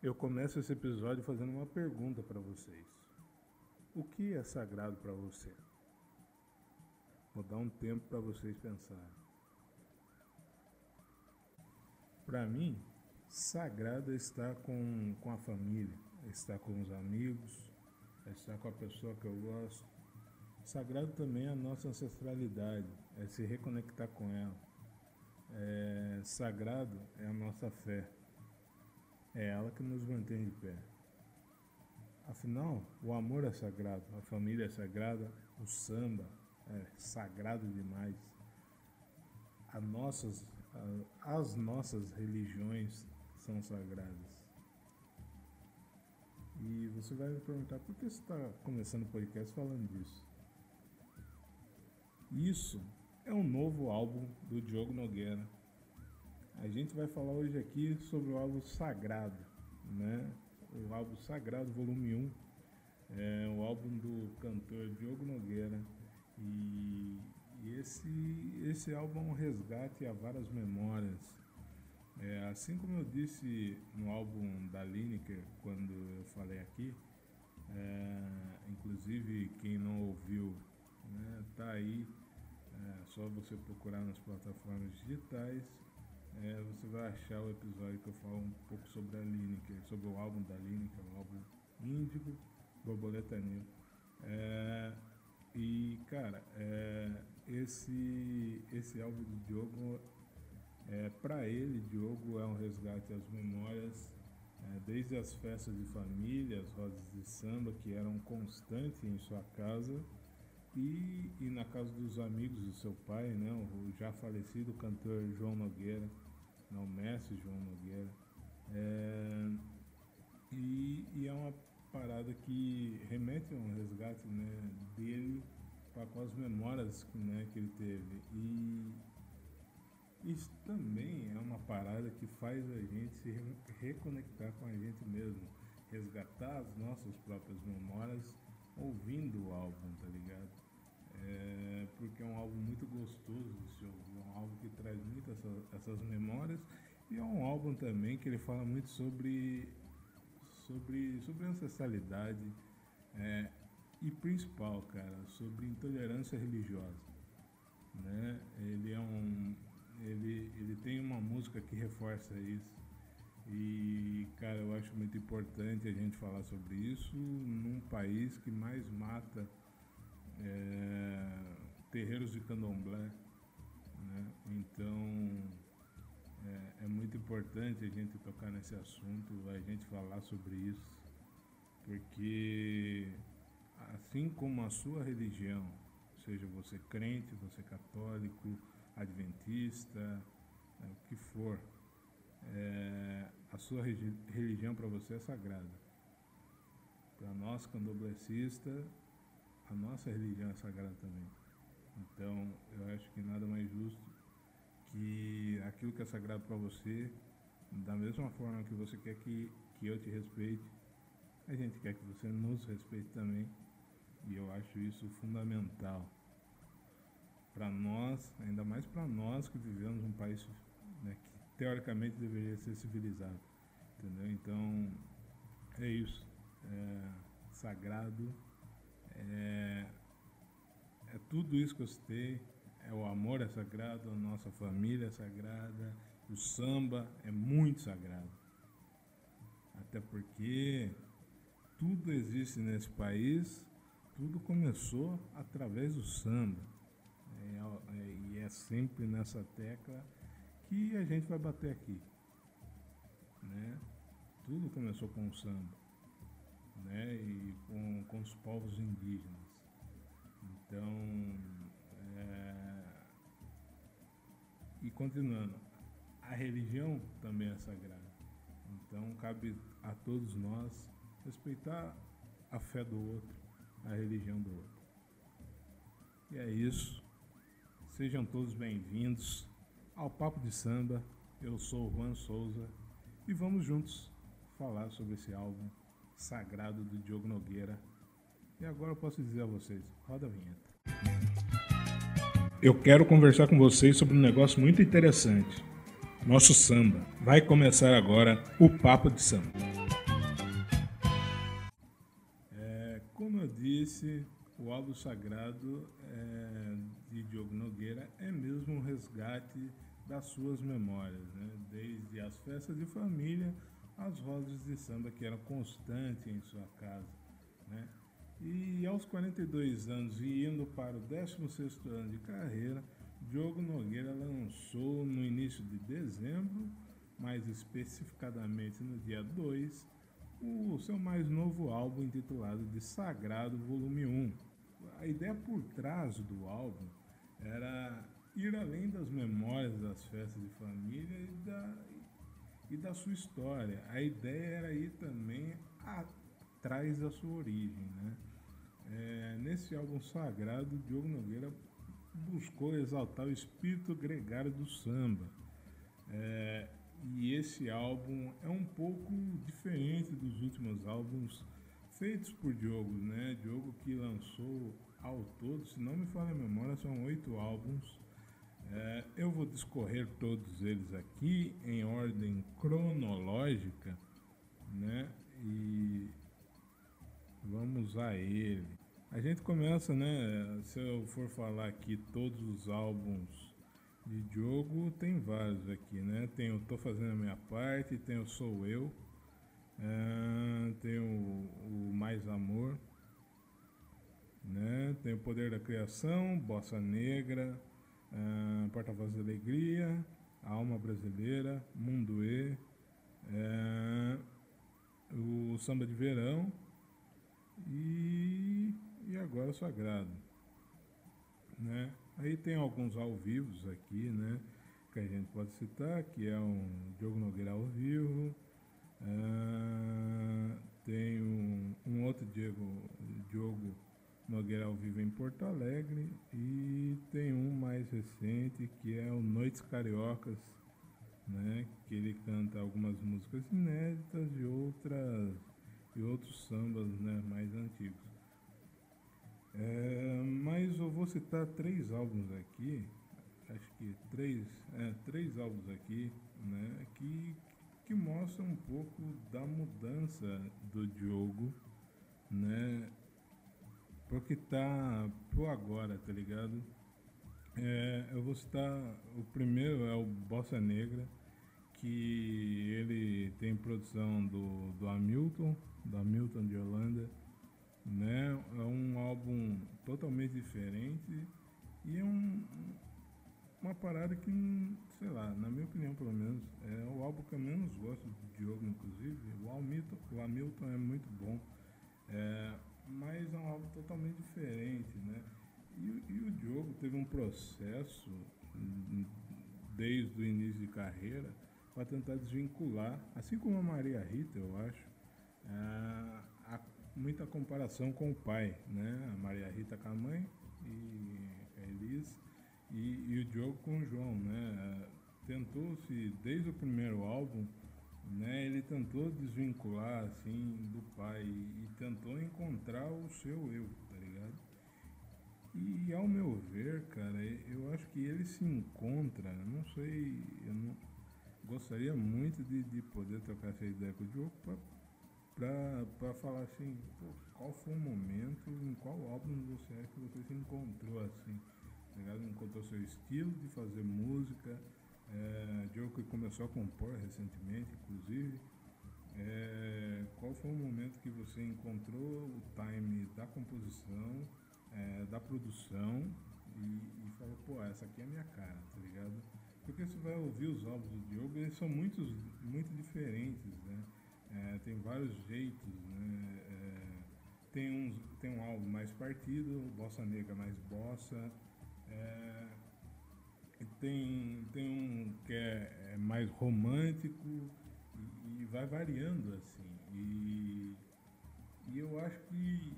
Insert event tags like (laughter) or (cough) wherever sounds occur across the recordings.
Eu começo esse episódio fazendo uma pergunta para vocês. O que é sagrado para você? Vou dar um tempo para vocês pensarem. Para mim, sagrado é estar com, com a família, é estar com os amigos, é estar com a pessoa que eu gosto. Sagrado também é a nossa ancestralidade, é se reconectar com ela. É, sagrado é a nossa fé é ela que nos mantém de pé. Afinal, o amor é sagrado, a família é sagrada, o samba é sagrado demais. As nossas, as nossas religiões são sagradas. E você vai me perguntar por que você está começando o podcast falando disso? Isso é um novo álbum do Diogo Nogueira a gente vai falar hoje aqui sobre o álbum Sagrado, né? O álbum Sagrado, volume 1, é o álbum do cantor Diogo Nogueira. E, esse, esse álbum é um resgate a várias memórias. É, assim como eu disse no álbum da Lineker, quando eu falei aqui, é, inclusive quem não ouviu, né, tá aí, é só você procurar nas plataformas digitais é, você vai achar o episódio que eu falo um pouco sobre a Lineker, sobre o álbum da Lineker, o álbum Índigo, Borboleta Negra. É, e, cara, é, esse, esse álbum do Diogo, é, para ele, Diogo é um resgate às memórias, é, desde as festas de família, as rodas de samba que eram constantes em sua casa, e, e na casa dos amigos do seu pai, né, o já falecido cantor João Nogueira, não, mestre João Nogueira. É, e, e, é uma parada que remete a um resgate né, dele com as memórias né, que ele teve. E isso também é uma parada que faz a gente se reconectar com a gente mesmo, resgatar as nossas próprias memórias ouvindo o álbum, tá ligado? É, porque é um álbum muito gostoso de se ouvir, é um álbum que traz muitas essas, essas memórias. E é um álbum também que ele fala muito sobre sobre sobre ancestralidade é, e principal, cara, sobre intolerância religiosa, né? Ele é um ele ele tem uma música que reforça isso. E, cara, eu acho muito importante a gente falar sobre isso num país que mais mata é, terreiros de candomblé. Né? Então, é, é, muito importante a gente tocar nesse assunto, a gente falar sobre isso, porque assim como a sua religião, seja você crente, você católico, adventista, é, o que for, é, a sua religião para você é sagrada. Para nós candomblecistas, a nossa religião é sagrada também. Então, eu acho que nada mais justo que aquilo que é sagrado para você, da mesma forma que você quer que, que eu te respeite, a gente quer que você nos respeite também. E eu acho isso fundamental para nós, ainda mais para nós que vivemos um país né, que teoricamente deveria ser civilizado. Entendeu? Então, é isso. É sagrado é, é tudo isso que eu citei. É o amor é sagrado, a nossa família é sagrada, o samba é muito sagrado. Até porque tudo existe nesse país, tudo começou através do samba. É, é, e é sempre nessa tecla que a gente vai bater aqui. Né? Tudo começou com o samba né, e com, com os povos indígenas. Então, é, e continuando, a religião também é sagrada. Então, cabe a todos nós respeitar a fé do outro, a religião do outro. E é isso. Sejam todos bem-vindos ao Papo de Samba. Eu sou o Juan Souza e vamos juntos falar sobre esse álbum sagrado do Diogo Nogueira. E agora eu posso dizer a vocês: roda a vinheta. Eu quero conversar com vocês sobre um negócio muito interessante. Nosso samba. Vai começar agora o Papo de Samba. É, como eu disse, o álbum sagrado é, de Diogo Nogueira é mesmo um resgate das suas memórias, né? desde as festas de família às rodas de samba que eram constantes em sua casa. Né? E aos 42 anos e indo para o 16º ano de carreira, Diogo Nogueira lançou no início de dezembro, mais especificadamente no dia 2, o seu mais novo álbum intitulado de Sagrado Volume 1. A ideia por trás do álbum era ir além das memórias das festas de família e da, e da sua história. A ideia era ir também atrás da sua origem. Né? É, nesse álbum sagrado, Diogo Nogueira buscou exaltar o espírito gregário do samba. É, e esse álbum é um pouco diferente dos últimos álbuns feitos por Diogo, né? Diogo que lançou ao todo, se não me falha a memória, são oito álbuns. É, eu vou discorrer todos eles aqui em ordem cronológica, né? E vamos a ele. A gente começa, né? Se eu for falar aqui todos os álbuns de Diogo, tem vários aqui, né? Tem o Tô Fazendo a Minha Parte, tem o Sou Eu, é, tem o, o, Mais Amor, né? Tem o Poder da Criação, Bossa Negra, é, Porta-Voz da Alegria, Alma Brasileira, Mundo E, é, o Samba de Verão e e agora sagrado. Né? Aí tem alguns ao vivo aqui, né? Que a gente pode citar, que é um Diogo Nogueira ao vivo. Uh, tem um, um outro Diego, Diogo Nogueira ao vivo em Porto Alegre. E tem um mais recente que é o Noites Cariocas, né? Que ele canta algumas músicas inéditas e outras e outros sambas né, mais antigos. É, mas eu vou citar três álbuns aqui, acho que três, é, três álbuns aqui, né, que, que mostram um pouco da mudança do Diogo, né, porque tá pro agora, tá ligado? É, eu vou citar, o primeiro é o Bossa Negra, que ele tem produção do, do Hamilton, do Hamilton de Holanda, né? É um álbum totalmente diferente e é um, uma parada que, sei lá, na minha opinião pelo menos, é o álbum que eu menos gosto do Diogo, inclusive. O Hamilton, o Hamilton é muito bom, é, mas é um álbum totalmente diferente, né? E, e o Diogo teve um processo desde o início de carreira para tentar desvincular, assim como a Maria Rita, eu acho, é, a muita comparação com o pai, né? A Maria Rita com a mãe e a Elis e, e o Diogo com o João, né? Tentou-se desde o primeiro álbum, né? Ele tentou desvincular assim do pai e, tentou encontrar o seu eu, tá ligado? E ao meu ver, cara, eu acho que ele se encontra, não sei, eu não gostaria muito de, de poder trocar essa ideia com o Diogo para falar assim, qual foi o momento, em qual álbum você é que você se encontrou assim, tá ligado? Encontrou seu estilo de fazer música, é, Joe que começou a compor recentemente, inclusive. É, qual foi o momento que você encontrou o time da composição, é, da produção e, e, falou, pô, essa aqui é a minha cara, tá ligado? Porque você vai ouvir os álbuns do Diogo, eles são muitos, muito diferentes, né? É, tem vários jeitos, né? É, tem, uns, tem um álbum mais partido, bossa negra mais bossa. É, tem, tem um que é, é mais romântico e, e, vai variando assim. E, e eu acho que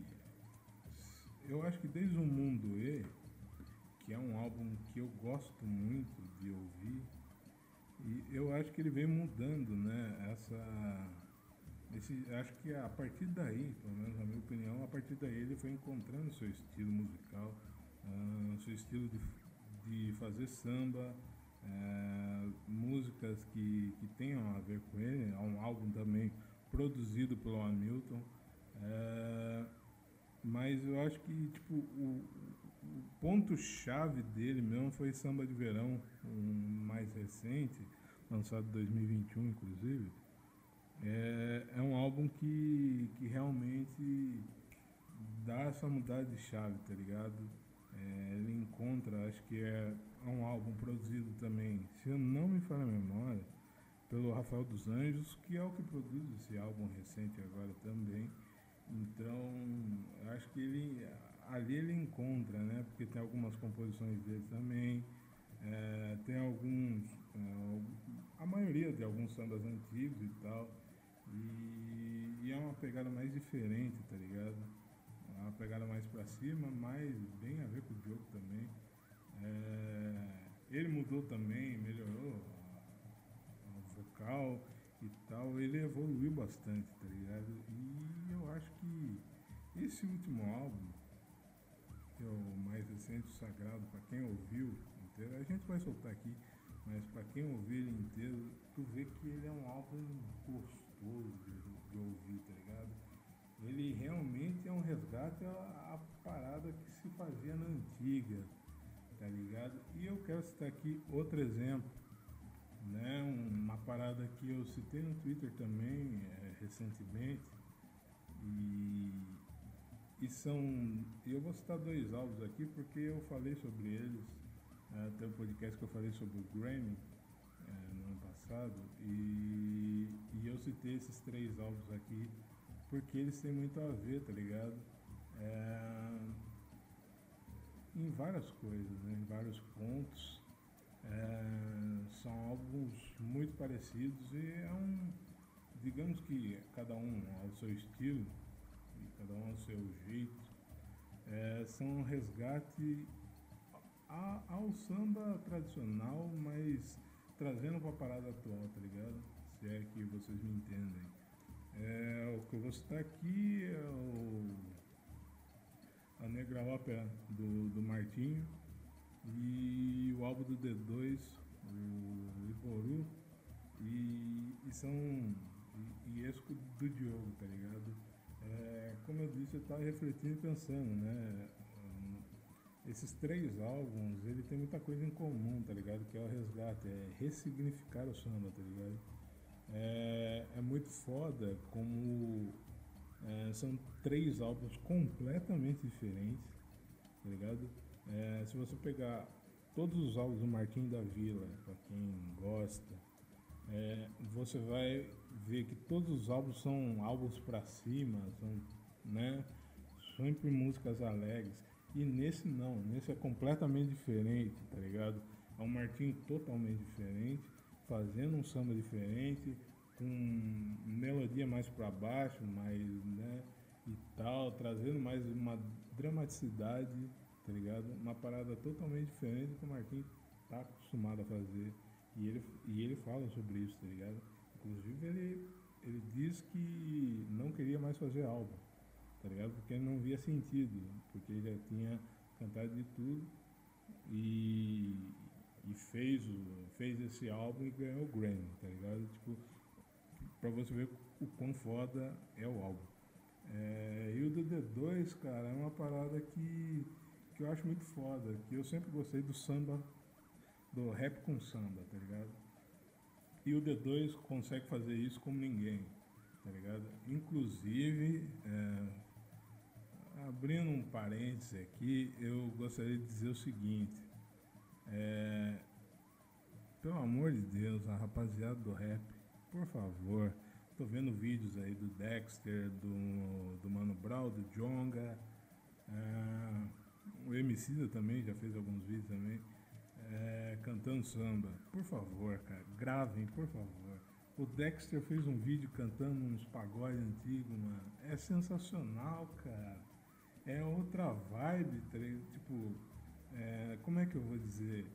eu acho que desde o Mundo E, que é um álbum que eu gosto muito de ouvir, e eu acho que ele vem mudando, né? Essa esse, acho que a partir daí, pelo menos na minha opinião, a partir daí ele foi encontrando seu estilo musical, uh, seu estilo de, de fazer samba, uh, músicas que, que tenham a ver com ele. Há um álbum também produzido pelo Hamilton. Uh, Mas eu acho que, tipo, o, o ponto-chave dele mesmo foi Samba de Verão, um mais recente, lançado em 2021, inclusive. É, é um álbum que, que realmente dá essa mudada de chave, tá ligado? É, ele encontra, acho que é um álbum produzido também, se eu não me falha a memória, pelo Rafael dos Anjos, que é o que produz esse álbum recente agora também. Então, acho que ele ali ele encontra, né? Porque tem algumas composições dele também, é, tem alguns, é, a maioria de alguns sambas antigos e tal, e, e, é uma pegada mais diferente, tá ligado? Uma pegada mais pra cima, mas bem a ver com o jogo também. É, ele mudou também, melhorou o vocal e tal, ele evoluiu bastante, tá ligado? E eu acho que esse último álbum, que é o mais recente, o Sagrado, para quem ouviu inteiro, a gente vai soltar aqui, mas para quem ouvir ele inteiro, tu vê que ele é um álbum gostoso de, de ouvir, tá ligado? Ele realmente é um resgate à, parada que se fazia na antiga, tá ligado? E eu quero citar aqui outro exemplo, né? Uma parada que eu citei no Twitter também é, recentemente e, e são, eu vou citar dois álbuns aqui porque eu falei sobre eles, é, tem um podcast que eu falei sobre o Grammy é, no ano passado e, e eu citei esses três álbuns aqui porque eles têm muito a ver, tá ligado? É, em várias coisas, né? em vários pontos. É, são álbuns muito parecidos e é um. Digamos que cada um ao seu estilo, e cada um ao seu jeito, é, são um resgate a, ao samba tradicional, mas trazendo para a parada atual, tá ligado? Se é que vocês me entendem. É, o que eu vou citar aqui é o a Negra Ópera do, do Martinho e o álbum do D2, o Iboru, e, e são. E, e do Diogo, tá ligado? É, como eu disse, eu estava refletindo e pensando, né? Esses três álbuns, ele tem muita coisa em comum, tá ligado? Que é o resgate, é ressignificar o samba, tá ligado? É, é muito foda como é, são três álbuns completamente diferentes, tá ligado? É, se você pegar todos os álbuns do Marquinhos da Vila, para quem gosta, é, você vai ver que todos os álbuns são álbuns para cima, são, né, sempre músicas alegres. E nesse não, nesse é completamente diferente, tá ligado? É um Martinho totalmente diferente, fazendo um samba diferente, com melodia mais para baixo, mais, né, e tal, trazendo mais uma dramaticidade, tá ligado? Uma parada totalmente diferente do que o Marquinhos tá acostumado a fazer. E ele, e ele fala sobre isso, tá ligado? Inclusive ele, ele diz que não queria mais fazer álbum, tá ligado? Porque não via sentido, porque ele já tinha cantado de tudo e, e fez, o, fez esse álbum e ganhou o Grammy, tá ligado? Tipo, para você ver o quão foda é o álbum. É, e o do D2, cara, é uma parada que, que eu acho muito foda, que eu sempre gostei do samba, do rap com samba, tá ligado? E o D2 consegue fazer isso como ninguém, tá ligado? Inclusive, é, abrindo um parêntese aqui, eu gostaria de dizer o seguinte, é, pelo amor de Deus, a rapaziada do rap, por favor. Tô vendo vídeos aí do Dexter, do, do Mano Brown, do Jonga. É, o Emicida também já fez alguns vídeos também. É, cantando samba. Por favor, cara, gravem, por favor. O Dexter fez um vídeo cantando uns pagodes antigos, mano. É sensacional, cara. É outra vibe, tá tipo, é, como é que eu vou dizer?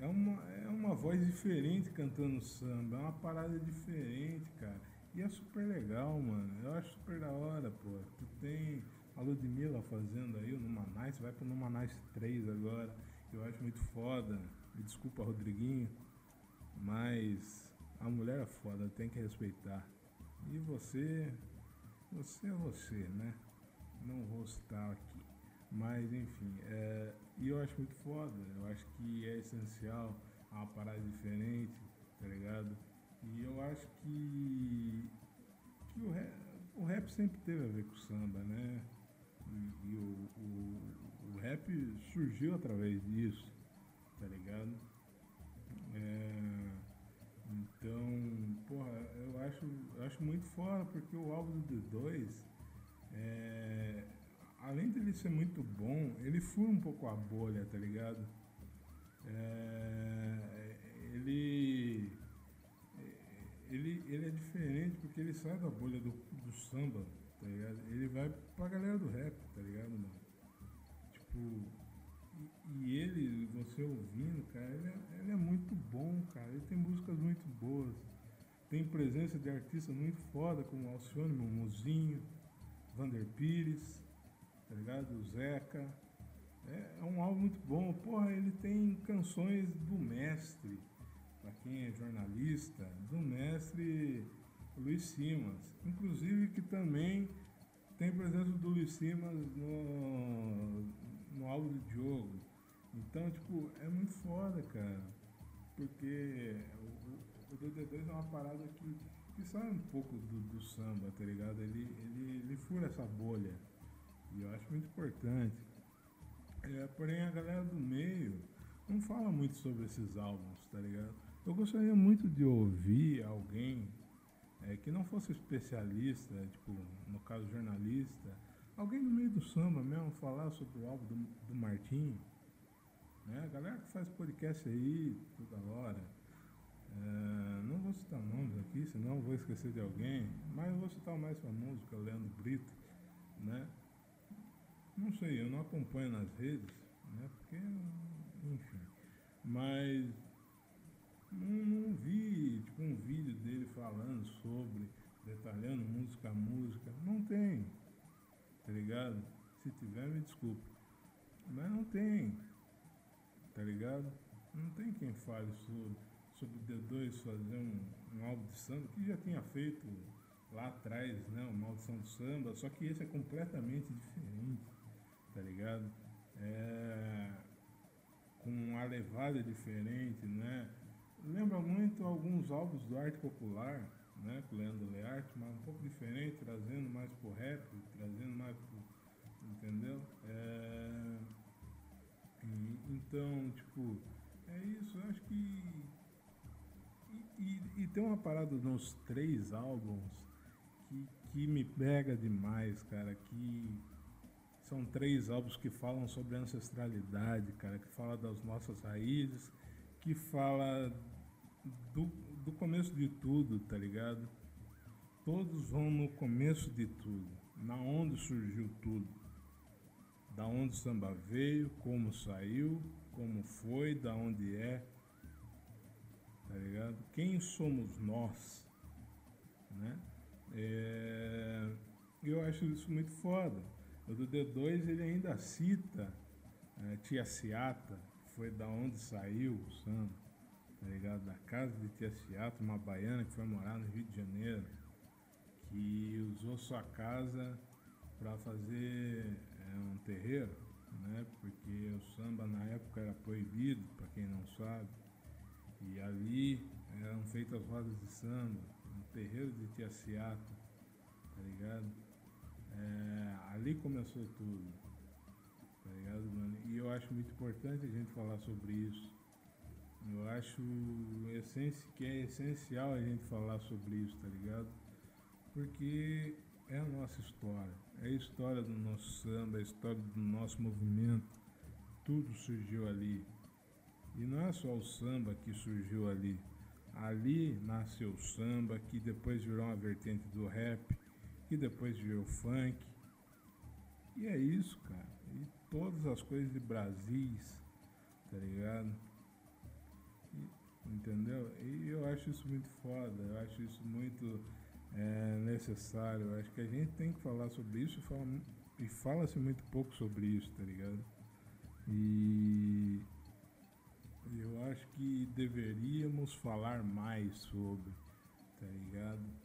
É uma, é uma voz diferente cantando samba, é uma parada diferente, cara. E é super legal, mano. Eu acho super da hora, pô. Tu tem a Ludmilla fazendo aí o Numanais, vai pro Numanais 3 agora. Eu acho muito foda. Me desculpa, Rodriguinho. Mas a mulher é foda, tem que respeitar. E você, você é você, né? não vou citar aqui. Mas enfim, é, e eu acho muito foda, eu acho que é essencial uma parada diferente, tá ligado? E eu acho que, que o, rap, o rap sempre teve a ver com o samba, né? E, e o, o, o, rap surgiu através disso, tá ligado? É, então, porra, eu acho, eu acho muito foda porque o álbum do D2, é, além dele ser muito bom, ele fura um pouco a bolha, tá ligado? É, ele, ele, ele é diferente porque ele sai da bolha do, do samba, tá ligado? Ele vai pra galera do rap, tá ligado, mano? Tipo, e, ele, você ouvindo, cara, ele é, ele é muito bom, cara. Ele tem músicas muito boas. Tem presença de artistas muito foda, como Alcione, Mumuzinho, Vander Pires, tá ligado? O Zeca. É, é, um álbum muito bom. Porra, ele tem canções do mestre, para quem é jornalista, do mestre Luiz Simas. Inclusive que também tem presença do Luiz Simas no, no álbum do Diogo. Então, tipo, é muito foda, cara. Porque o, o DD2 é uma parada que, que sai um pouco do, do samba, tá ligado? Ele, ele, ele fura essa bolha. E eu acho muito importante. É, porém, a galera do meio não fala muito sobre esses álbuns, tá ligado? Eu gostaria muito de ouvir alguém é, que não fosse especialista, tipo, no caso jornalista, alguém no meio do samba mesmo falar sobre o álbum do, do Martinho. Né? A galera que faz podcast aí toda hora. É, não vou citar nomes aqui, senão vou esquecer de alguém, mas vou citar o mais famoso, que é o Leandro Brito, né? Não sei, eu não acompanho nas redes, né? Porque, enfim. Mas não, não vi tipo, um vídeo dele falando sobre, detalhando música a música. Não tem. Tá ligado? Se tiver, me desculpe. Mas não tem. Tá ligado? Não tem quem fale sobre, sobre o D2 fazer um, um álbum de samba, que já tinha feito lá atrás, né? Uma Maldição do Samba, só que esse é completamente diferente tá ligado? É, com uma levada diferente, né? Lembra muito alguns álbuns do arte popular, né? Com o Leandro Learte, mas um pouco diferente, trazendo mais pro rap, trazendo mais pro. Entendeu? É, então, tipo, é isso, eu acho que. E, e, e, tem uma parada nos três álbuns que, que me pega demais, cara, que são três álbuns que falam sobre ancestralidade, cara, que fala das nossas raízes, que fala do, do começo de tudo, tá ligado? Todos vão no começo de tudo, na onde surgiu tudo. Da onde o samba veio, como saiu, como foi, da onde é, tá ligado? Quem somos nós, né? É, eu acho isso muito foda. Do D2 ele ainda cita é, Tia que foi da onde saiu o samba, tá ligado? Da casa de Tia Ciata, uma baiana que foi morar no Rio de Janeiro, que usou sua casa para fazer é, um terreiro, né? Porque o samba na época era proibido, para quem não sabe. E ali eram feitas rodas de samba, no terreiro de Tia Ciata, tá ligado? É, ali começou tudo. Tá ligado, mano? E eu acho muito importante a gente falar sobre isso. Eu acho que é essencial a gente falar sobre isso, tá ligado? Porque é a nossa história. É a história do nosso samba, é a história do nosso movimento. Tudo surgiu ali. E não é só o samba que surgiu ali. Ali nasceu o samba, que depois virou uma vertente do rap, que depois virou funk. E é isso, cara. E todas as coisas de Brasis, tá ligado? E, entendeu? E eu acho isso muito foda, eu acho isso muito é, necessário. Eu acho que a gente tem que falar sobre isso fala, e fala-se muito pouco sobre isso, tá ligado? E eu acho que deveríamos falar mais sobre, tá ligado?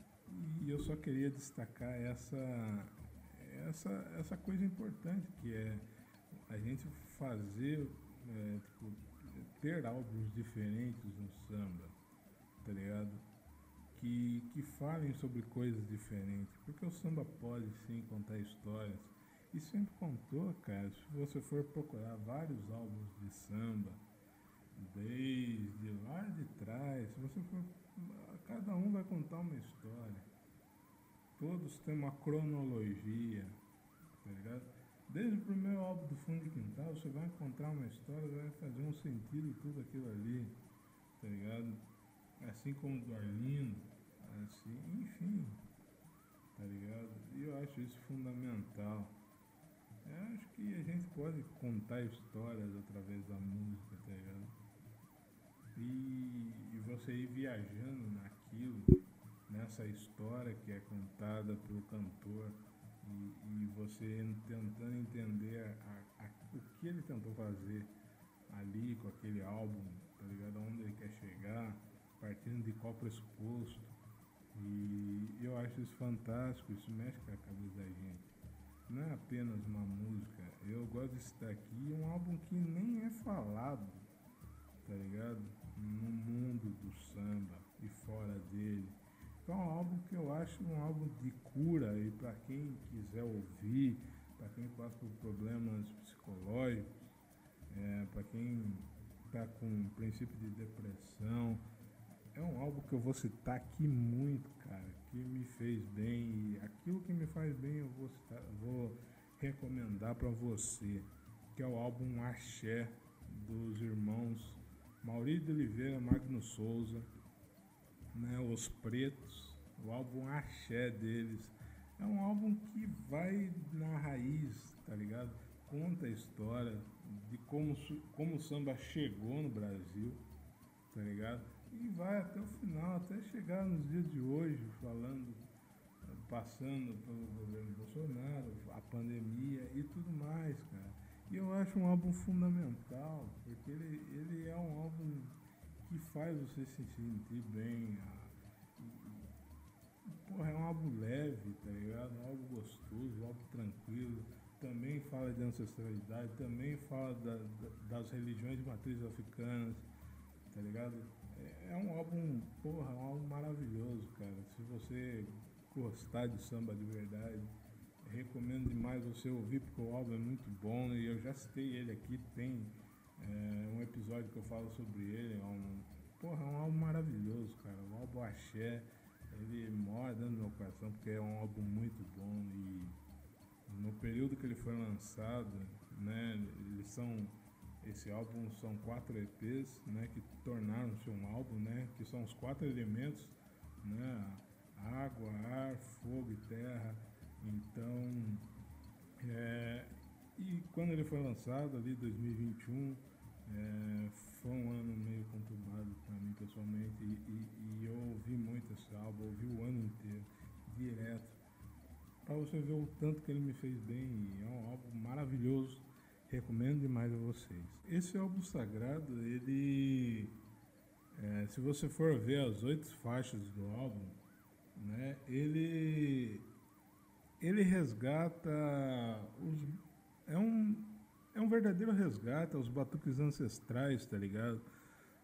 E eu só queria destacar essa, essa, essa coisa importante que é a gente fazer, é, tipo, ter álbuns diferentes no samba, tá ligado? Que, que falem sobre coisas diferentes, porque o samba pode sim contar histórias. E sempre contou, cara, se você for procurar vários álbuns de samba, desde lá de trás, se você for. Cada um vai contar uma história. Todos têm uma cronologia, tá ligado? Desde o primeiro álbum do Fundo de Quintal, você vai encontrar uma história, vai fazer um sentido tudo aquilo ali, tá ligado? Assim como do Arlindo, assim, enfim, tá ligado? E eu acho isso fundamental. Eu acho que a gente pode contar histórias através da música, tá ligado? E, e você ir viajando nessa história que é contada pelo cantor, e, e você tentando entender a, a, o que ele tentou fazer ali com aquele álbum, tá ligado? Onde ele quer chegar, partindo de qual pressuposto. E eu acho isso fantástico, isso mexe com a cabeça da gente. Não é apenas uma música. Eu gosto de citar aqui um álbum que nem é falado, tá ligado? No mundo do samba e fora dele. Então, é um álbum que eu acho um álbum de cura e para quem quiser ouvir, para quem passa por problemas psicológicos, é, para quem está com princípio de depressão, é um álbum que eu vou citar aqui muito, cara, que me fez bem e aquilo que me faz bem eu vou, citar, vou recomendar para você, que é o álbum Axé dos irmãos Maurício de Oliveira, Magno Souza, né, Os Pretos, o álbum Axé deles. É um álbum que vai na raiz, tá ligado? Conta a história de como, como o samba chegou no Brasil, tá ligado? E vai até o final, até chegar nos dias de hoje, falando, passando pelo governo Bolsonaro, a pandemia e tudo mais, cara. E eu acho um álbum fundamental, porque ele, ele é um álbum que faz você se sentir bem. Porra, é um álbum leve, tá ligado? Um álbum gostoso, um álbum tranquilo. Também fala de ancestralidade, também fala da, da, das religiões de matrizes africanas, tá ligado? É, é um álbum, porra, um álbum maravilhoso, cara. Se você gostar de samba de verdade, recomendo demais você ouvir, porque o álbum é muito bom e eu já citei ele aqui, tem é, um episódio que eu falo sobre ele, é um, porra, é um álbum maravilhoso, cara. O álbum Axé, ele mora dentro do meu coração porque é um álbum muito bom e no período que ele foi lançado, né, eles são esse álbum são quatro EPs, né, que tornaram-se um álbum, né, que são os quatro elementos, né, água, ar, fogo e terra. Então, é, e quando ele foi lançado ali, 2021, é, foi um ano meio conturbado para mim pessoalmente e, e, e, eu ouvi muito esse álbum, ouvi o ano inteiro, direto, para você ver o tanto que ele me fez bem é um álbum maravilhoso, recomendo demais a vocês. Esse álbum sagrado, ele, é, se você for ver as oito faixas do álbum, né, ele, ele resgata os, é um é um verdadeiro resgate aos batuques ancestrais, tá ligado?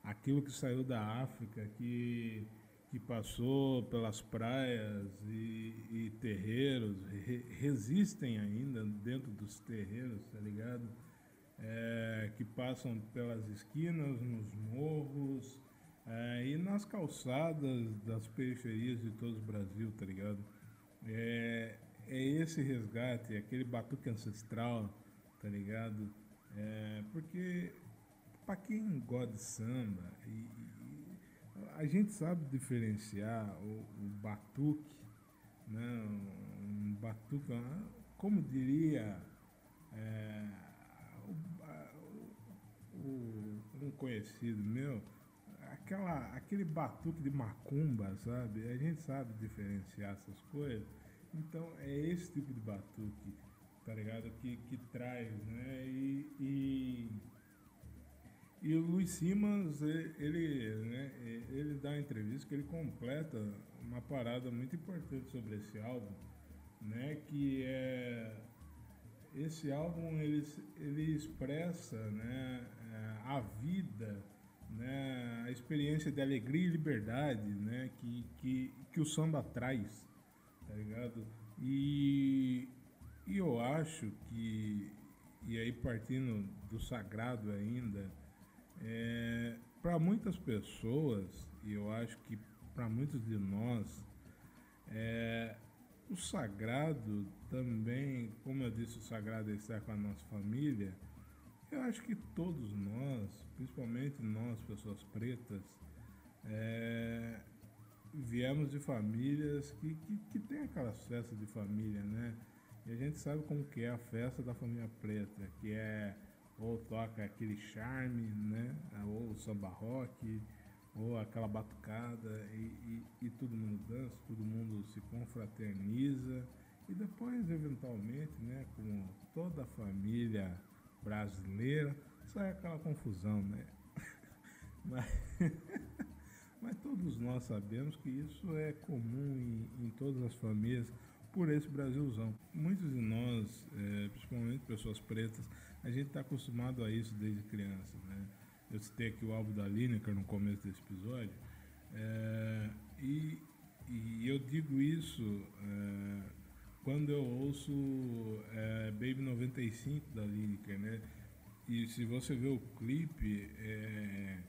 Aquilo que saiu da África, que, que passou pelas praias e, e terreiros, re, resistem ainda dentro dos terreiros, tá ligado? É, que passam pelas esquinas, nos morros é, e nas calçadas das periferias de todo o Brasil, tá ligado? É, é esse resgate, aquele batuque ancestral tá ligado? É, porque para quem gosta de samba, e, e, a gente sabe diferenciar o, o batuque, né? um batuque, como diria é, o, o, um conhecido meu, aquela, aquele batuque de macumba, sabe? A gente sabe diferenciar essas coisas. Então é esse tipo de batuque tá ligado? Que, que traz, né? E, e, e o Luiz Simas, ele, né, ele dá entrevista que ele completa uma parada muito importante sobre esse álbum, né? Que é esse álbum ele, ele expressa, né? A vida, né? A experiência de alegria e liberdade, né? Que, que, que o samba traz, tá ligado? E, e eu acho que e aí partindo do sagrado ainda, é, para muitas pessoas, e eu acho que para muitos de nós, é, o sagrado também, como eu disse, o sagrado é estar com a nossa família. Eu acho que todos nós, principalmente nós, pessoas pretas, é, viemos de famílias que, que, que tem aquelas festas de família, né? E a gente sabe como que é a festa da família preta, que é ou toca aquele charme, né? Ou samba rock, ou aquela batucada, e, e, e todo mundo dança, todo mundo se confraterniza. E depois, eventualmente, né, como toda a família brasileira, sai aquela confusão, né? (laughs) Mas, (laughs) mas todos nós sabemos que isso é comum em, em todas as famílias por esse Brasilzão. Muitos de nós, é, principalmente pessoas pretas, a gente está acostumado a isso desde criança. Né? Eu citei aqui o álbum da Lineker no começo desse episódio, é, e, e, eu digo isso é, quando eu ouço é, Baby 95 da Lineker, né? E se você vê o clipe, é,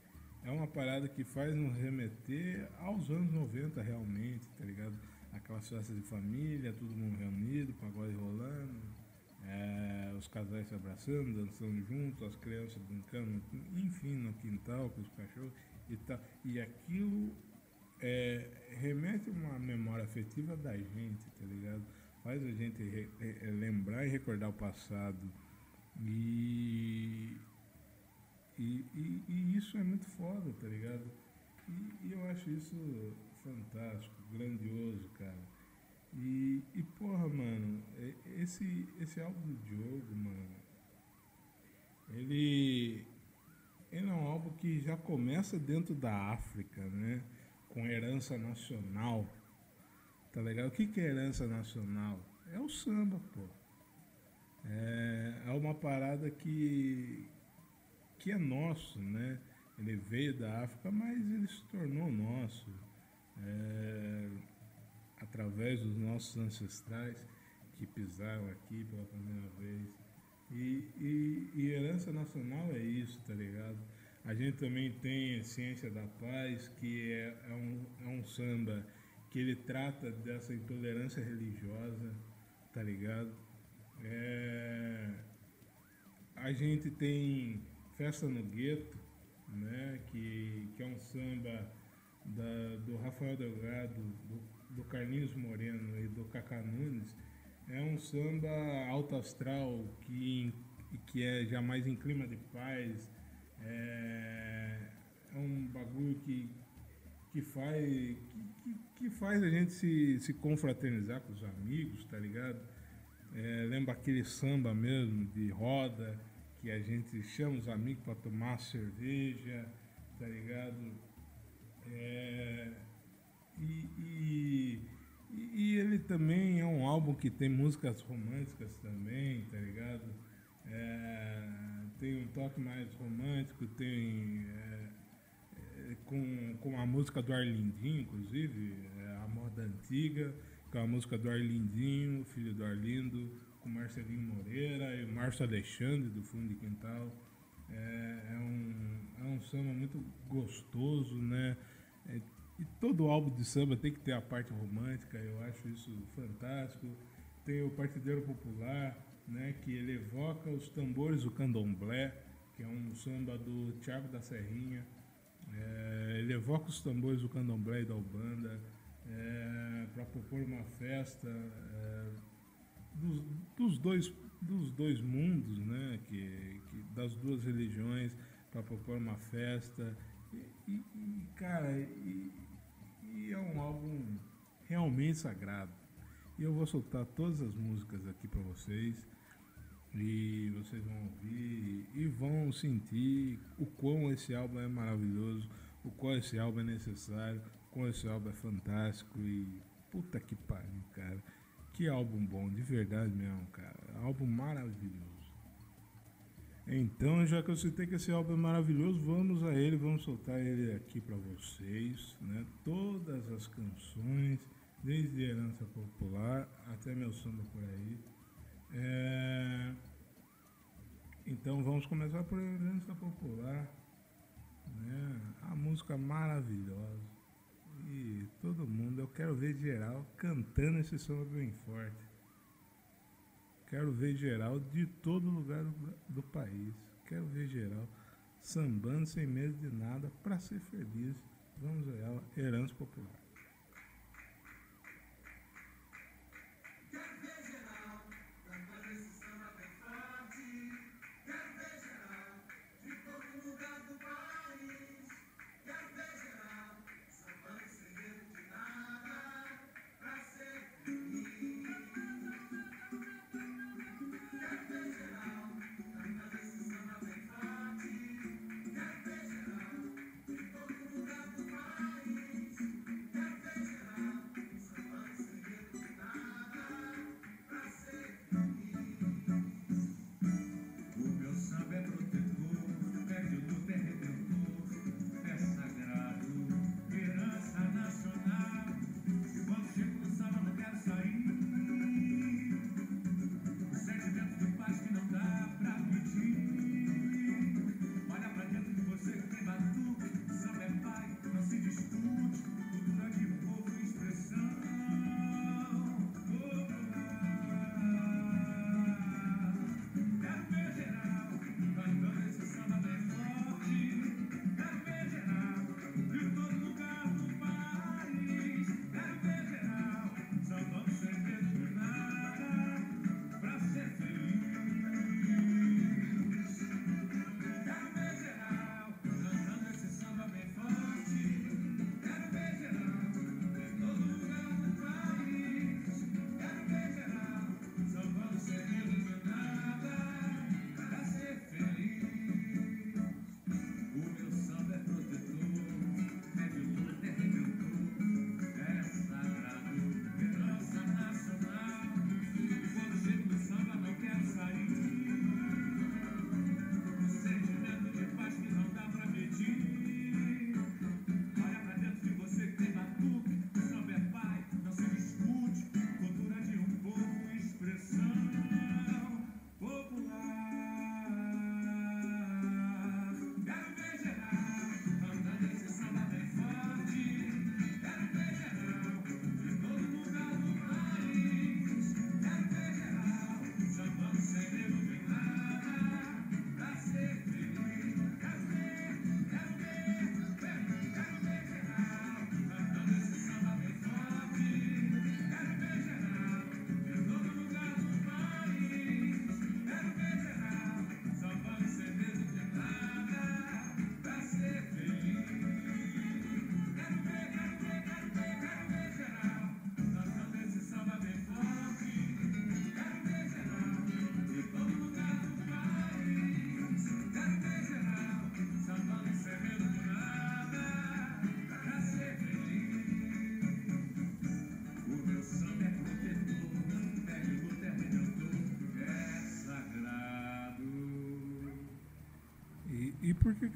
é uma parada que faz nos remeter aos anos 90 realmente, tá ligado? Aquelas festas de família, todo mundo reunido, pagode rolando, é, os casais se abraçando, dançando juntos, as crianças brincando, enfim, no quintal com os cachorros e tal. E aquilo é, remete uma memória afetiva da gente, tá ligado? Faz a gente lembrar e recordar o passado. E, e, e, e, isso é muito foda, tá ligado? E, e eu acho isso fantástico, grandioso, cara. E, e porra, mano, esse, esse álbum do Diogo, mano, ele, ele é um álbum que já começa dentro da África, né? Com herança nacional. Tá legal? O que, que é herança nacional? É o samba, pô. É, é uma parada que, que é nosso, né? Ele veio da África, mas ele se tornou nosso é, através dos nossos ancestrais que pisaram aqui pela primeira vez. E, e, e, herança nacional é isso, tá ligado? A gente também tem Ciência da Paz, que é, é, um, é um samba que ele trata dessa intolerância religiosa, tá ligado? É, a gente tem Festa no Gueto, né, que, que é um samba da, do Rafael Delgado, do, do Carlinhos Moreno e do Cacá Nunes, é um samba alto astral que, que é jamais em clima de paz, é, é um bagulho que, que, faz, que, que, faz a gente se, se confraternizar com os amigos, tá ligado? É, lembra aquele samba mesmo de roda, que a gente chama os amigos para tomar cerveja, tá ligado? É, e, e, e, ele também é um álbum que tem músicas românticas também, tá ligado? É, tem um toque mais romântico, tem é, é com, com a música do Arlindinho, inclusive, é, A Moda Antiga, é a música do Arlindinho, filho do Arlindo, com Marcelinho Moreira e Márcio Alexandre, do Fundo de Quintal. É, é, um, é um samba muito gostoso, né? É, e todo álbum de samba tem que ter a parte romântica, eu acho isso fantástico. Tem o Partideiro Popular, né, que ele evoca os tambores do candomblé, que é um samba do Tiago da Serrinha. É, ele evoca os tambores do candomblé e da Ubanda é, para propor uma festa é, dos, dos, dois, dos dois mundos, né, que, que das duas religiões, para propor uma festa e, cara, e, e, é um álbum realmente sagrado. E eu vou soltar todas as músicas aqui para vocês. E vocês vão ouvir e vão sentir o quão esse álbum é maravilhoso, o quão esse álbum é necessário, o quão esse álbum é fantástico e puta que pariu, cara. Que álbum bom, de verdade mesmo, cara. Álbum maravilhoso. Então, já que eu citei que esse álbum é maravilhoso, vamos a ele, vamos soltar ele aqui para vocês, né? Todas as canções, desde Herança Popular até meu samba por aí. É... Então vamos começar por Herança Popular, né? A música maravilhosa. E todo mundo, eu quero ver geral cantando esse samba bem forte. Quero ver geral de todo lugar do, país. Quero ver geral sambando sem medo de nada para ser feliz. Vamos a ela, herança popular.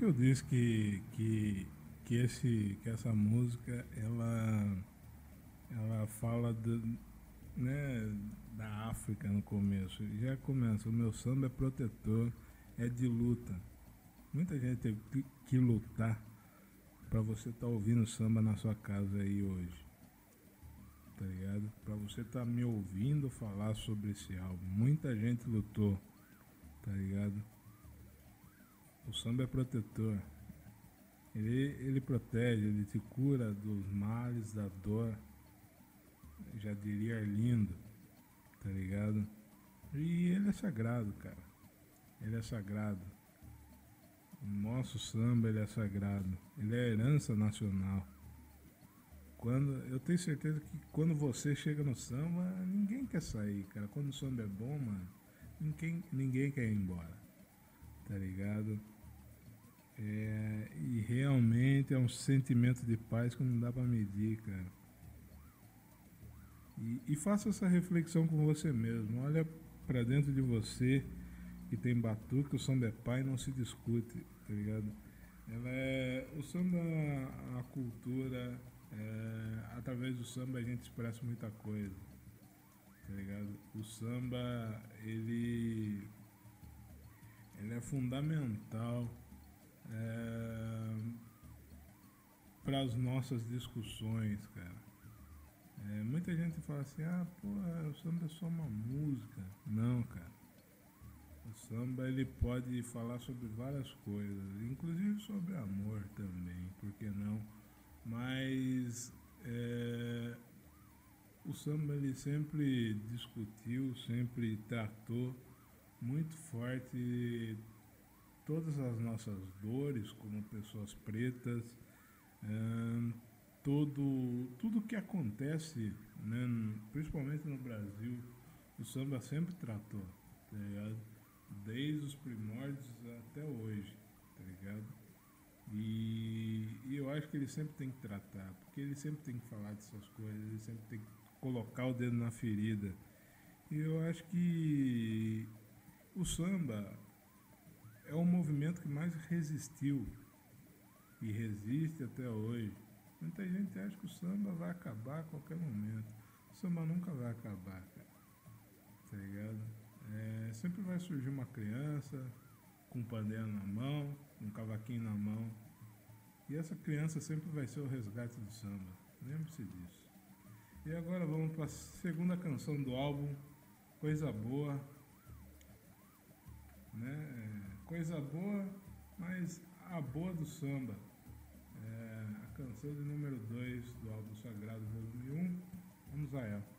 Eu disse que, que, que, esse, que essa música ela, ela fala né, da África no começo? Já começa, o meu samba é protetor, é de luta. Muita gente teve que, que lutar para você estar tá ouvindo samba na sua casa aí hoje. Tá ligado? Para você estar tá me ouvindo falar sobre esse álbum. Muita gente lutou, tá ligado? O samba é protetor. Ele, ele protege, ele te cura dos males, da dor. Já diria lindo, tá ligado? E ele é sagrado, cara. Ele é sagrado. O nosso samba ele é sagrado. Ele é herança nacional. Quando, eu tenho certeza que quando você chega no samba, ninguém quer sair, cara. Quando o samba é bom, mano, ninguém, ninguém quer ir embora. Tá ligado? É, e realmente é um sentimento de paz que não dá para medir, cara. E, e faça essa reflexão com você mesmo. Olha para dentro de você que tem batuque, o samba é pai, não se discute, tá ligado? Ela é, o samba, a cultura, é, através do samba a gente expressa muita coisa, tá ligado? O samba, ele, ele é fundamental é, para as nossas discussões, cara. É, muita gente fala assim, ah, pô, o samba é só uma música. Não, cara. O samba ele pode falar sobre várias coisas, inclusive sobre amor também, por que não? Mas é, o samba ele sempre discutiu, sempre tratou muito forte todas as nossas dores como pessoas pretas, é, todo, tudo que acontece, né, principalmente no Brasil, o samba sempre tratou, tá ligado? desde os primórdios até hoje, tá ligado? E, e, eu acho que ele sempre tem que tratar, porque ele sempre tem que falar dessas coisas, ele sempre tem que colocar o dedo na ferida. E eu acho que o samba é o movimento que mais resistiu e resiste até hoje. Muita gente acha que o samba vai acabar a qualquer momento. O samba nunca vai acabar, cara. Tá ligado? É, sempre vai surgir uma criança com um pandeiro na mão, um cavaquinho na mão. E essa criança sempre vai ser o resgate do samba. Lembre-se disso. E agora vamos para a segunda canção do álbum, Coisa Boa. Né? Coisa boa, mas a boa do samba. É a canção de número 2 do álbum Sagrado, volume 1. Um. Vamos a ela.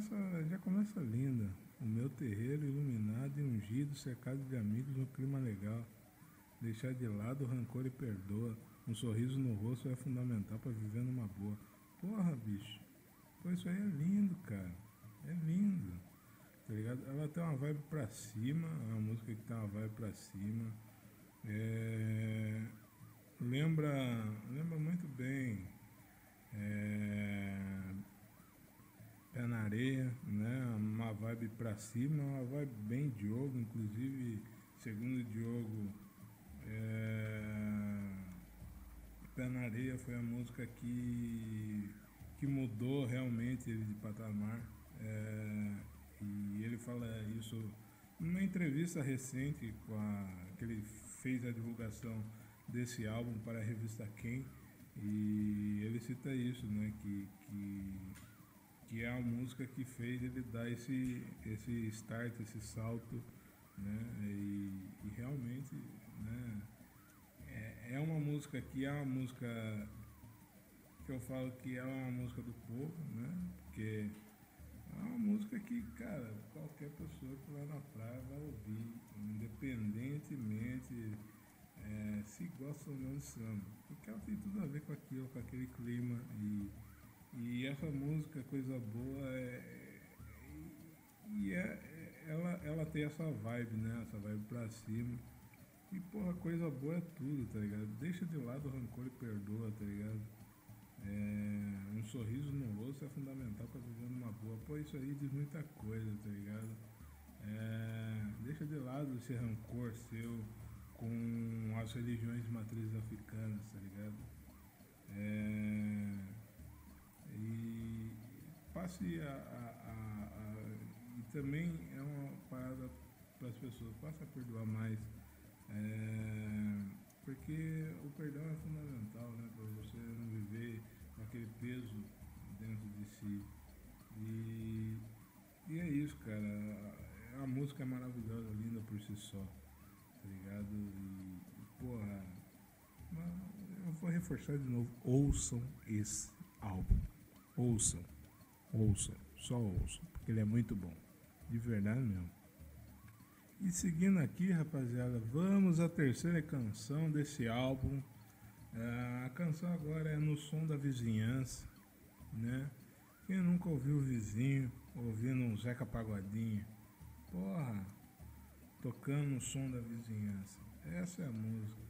Começa, já começa linda. O meu terreiro iluminado e ungido, cercado de amigos, um clima legal. Deixar de lado o rancor e perdoa. Um sorriso no rosto é fundamental para viver numa boa. Porra, bicho. Pô, isso aí é lindo, cara. É lindo. Tá ligado? Ela tem uma vibe pra cima, é uma música que tem uma vibe pra cima. É... Lembra, lembra muito bem. É... Pé na areia, né? Uma vibe pra cima, uma vibe bem Diogo, inclusive, segundo Diogo, é... Pé na areia foi a música que, que mudou realmente ele de patamar. É... E ele fala isso numa entrevista recente com a, que ele fez a divulgação desse álbum para a revista Quem e ele cita isso, né, que, que, que é a música que fez ele dar esse, esse start, esse salto, né, e, e realmente, né, é, é uma música que é uma música que eu falo que é uma música do povo, né, porque é uma música que, cara, qualquer pessoa que vai na praia vai ouvir, independentemente é, se gosta ou não de samba. Porque ela tem tudo a ver com aquilo, com aquele clima. E, e essa música, coisa boa, é, e é, ela, ela tem essa vibe, né? Essa vibe pra cima. E porra, coisa boa é tudo, tá ligado? Deixa de lado o rancor e perdoa, tá ligado? É, um sorriso no rosto é fundamental para viver numa boa. Pô, isso aí diz muita coisa, tá ligado? É, deixa de lado esse rancor seu com as religiões de matrizes africanas, tá ligado? É, e passe a, a, a, a, E também é uma parada para as pessoas, passe a perdoar mais. É, porque o perdão é fundamental, né? Para você não viver com aquele peso dentro de si. E, e é isso, cara. A música é maravilhosa, linda por si só. Tá ligado? E, porra. Eu vou reforçar de novo. Ouçam esse álbum. Ouçam. Ouçam. Só ouçam. Porque ele é muito bom. De verdade mesmo. E seguindo aqui, rapaziada, vamos à terceira canção desse álbum. É, a canção agora é No Som da Vizinhança, né? Quem nunca ouviu o vizinho ouvindo um Zeca Pagodinho? Porra, tocando o som da vizinhança. Essa é a música.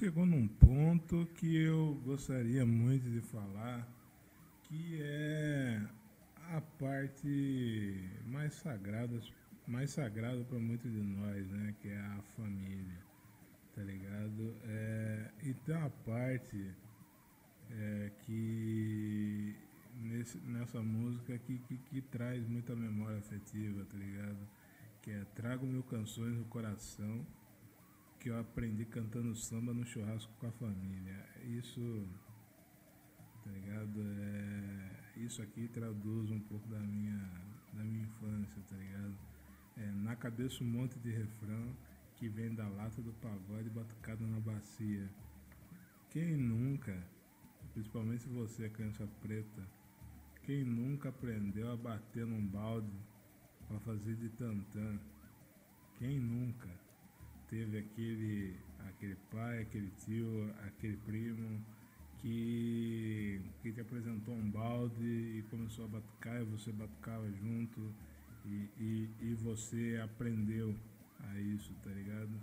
Chegou num ponto que eu gostaria muito de falar, que é a parte mais sagrada, mais sagrada para muitos de nós, né? Que é a família, tá ligado? É, e tem parte é, que nesse, nessa música que, que, que traz muita memória afetiva, tá ligado? Que é Trago Mil Canções no Coração que eu aprendi cantando samba no churrasco com a família. Isso, tá ligado? É, isso aqui traduz um pouco da minha, da minha infância, tá ligado? É, na cabeça um monte de refrão que vem da lata do pagode batucado na bacia. Quem nunca, principalmente você, criança preta, quem nunca aprendeu a bater num balde para fazer de tantã? Quem nunca? Teve aquele, aquele pai, aquele tio, aquele primo que, que te apresentou um balde e começou a batucar e você batucava junto e, e, e você aprendeu a isso, tá ligado?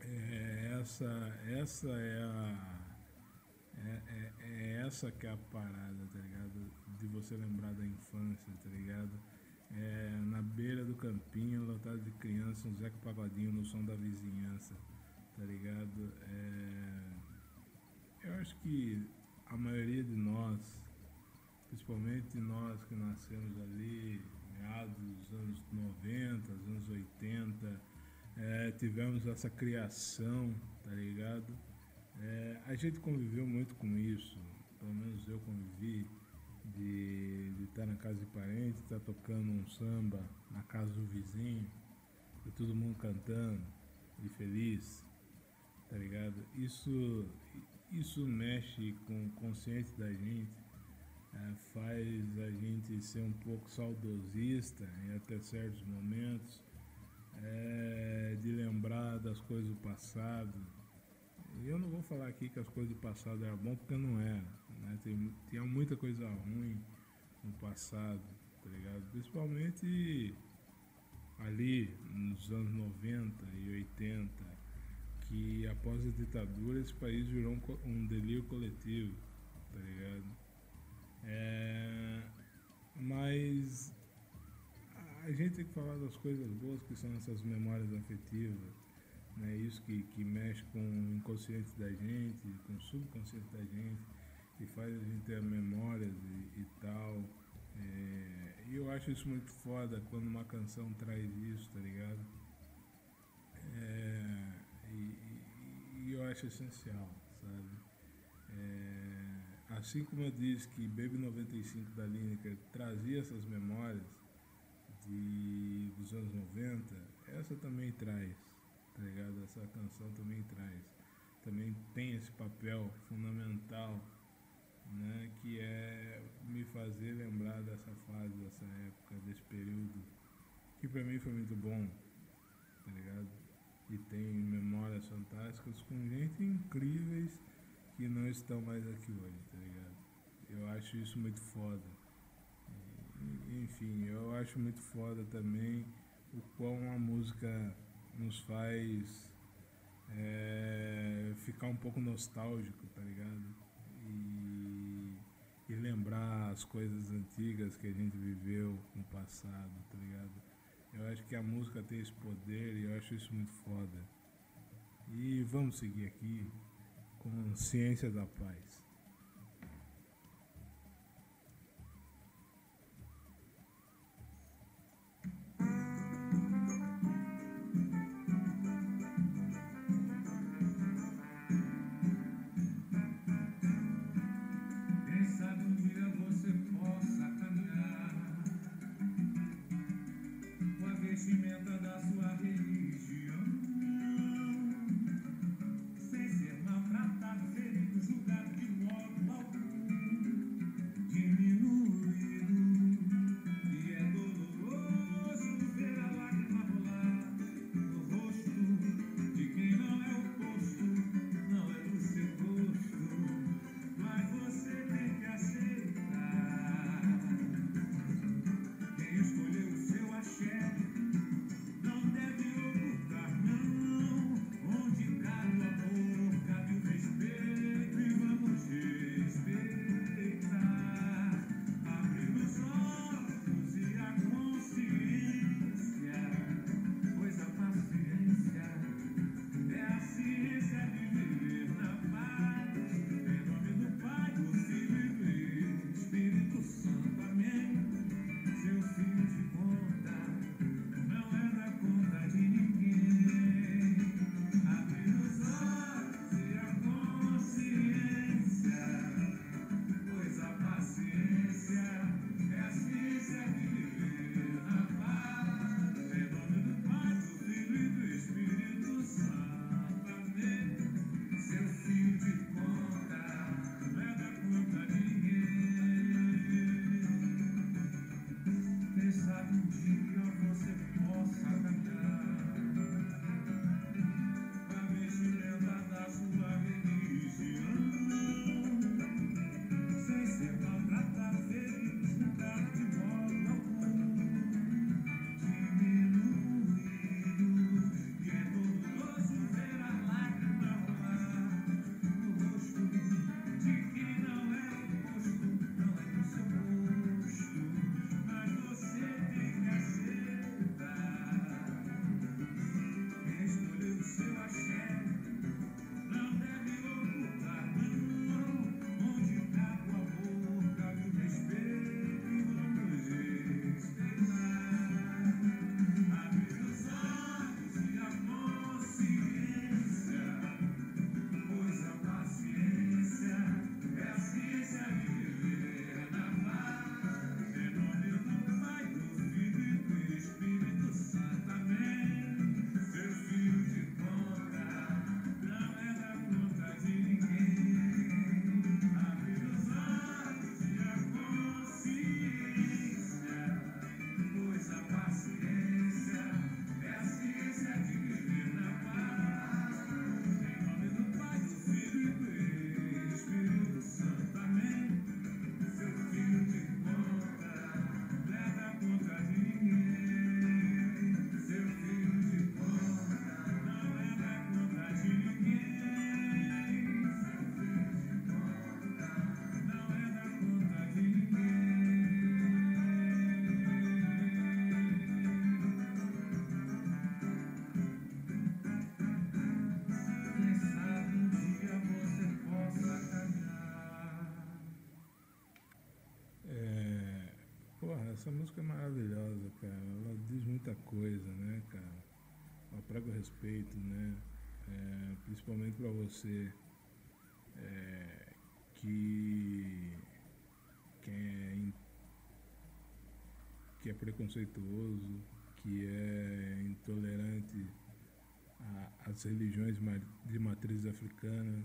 É, essa, essa é a. É, é, é, essa que é a parada, tá ligado? De você lembrar da infância, tá ligado? É, na beira do campinho, lotado de crianças, um Zeca Pagodinho no som da vizinhança, tá ligado? É, eu acho que a maioria de nós, principalmente nós que nascemos ali, meados dos anos 90, anos 80, é, tivemos essa criação, tá ligado? É, a gente conviveu muito com isso, pelo menos eu convivi de estar na casa de parente, estar tocando um samba na casa do vizinho, e todo mundo cantando e feliz, tá ligado? Isso, isso mexe com o consciente da gente, é, faz a gente ser um pouco saudosista em até certos momentos, é, de lembrar das coisas do passado. E eu não vou falar aqui que as coisas do passado eram bom porque não era. Né? Tem, tinha muita coisa ruim no passado, tá ligado? Principalmente ali nos anos 90 e 80, que após a ditadura esse país virou um, um delírio coletivo, tá ligado? É, mas a gente tem que falar das coisas boas que são essas memórias afetivas, né? Isso que, que mexe com o inconsciente da gente, com o subconsciente da gente que faz a gente ter memórias e, e tal. É, e eu acho isso muito foda quando uma canção traz isso, tá ligado? É, e, e, eu acho essencial, sabe? É, assim como eu disse que Baby 95 da Lineker trazia essas memórias de, dos anos 90, essa também traz, tá ligado? Essa canção também traz. Também tem esse papel fundamental né, que é me fazer lembrar dessa fase, dessa época, desse período, que para mim foi muito bom, tá ligado? E tem memórias fantásticas com gente incríveis que não estão mais aqui hoje, tá ligado? Eu acho isso muito foda. Enfim, eu acho muito foda também o quão a música nos faz é, ficar um pouco nostálgico, tá ligado? e lembrar as coisas antigas que a gente viveu no passado, tá ligado? Eu acho que a música tem esse poder e eu acho isso muito foda. E vamos seguir aqui com Ciência da Paz. Essa música é maravilhosa, cara. Ela diz muita coisa, né, cara? Ela prega respeito, né? É, principalmente para você é, que, que, é, que é preconceituoso, que é intolerante às religiões de matriz africana.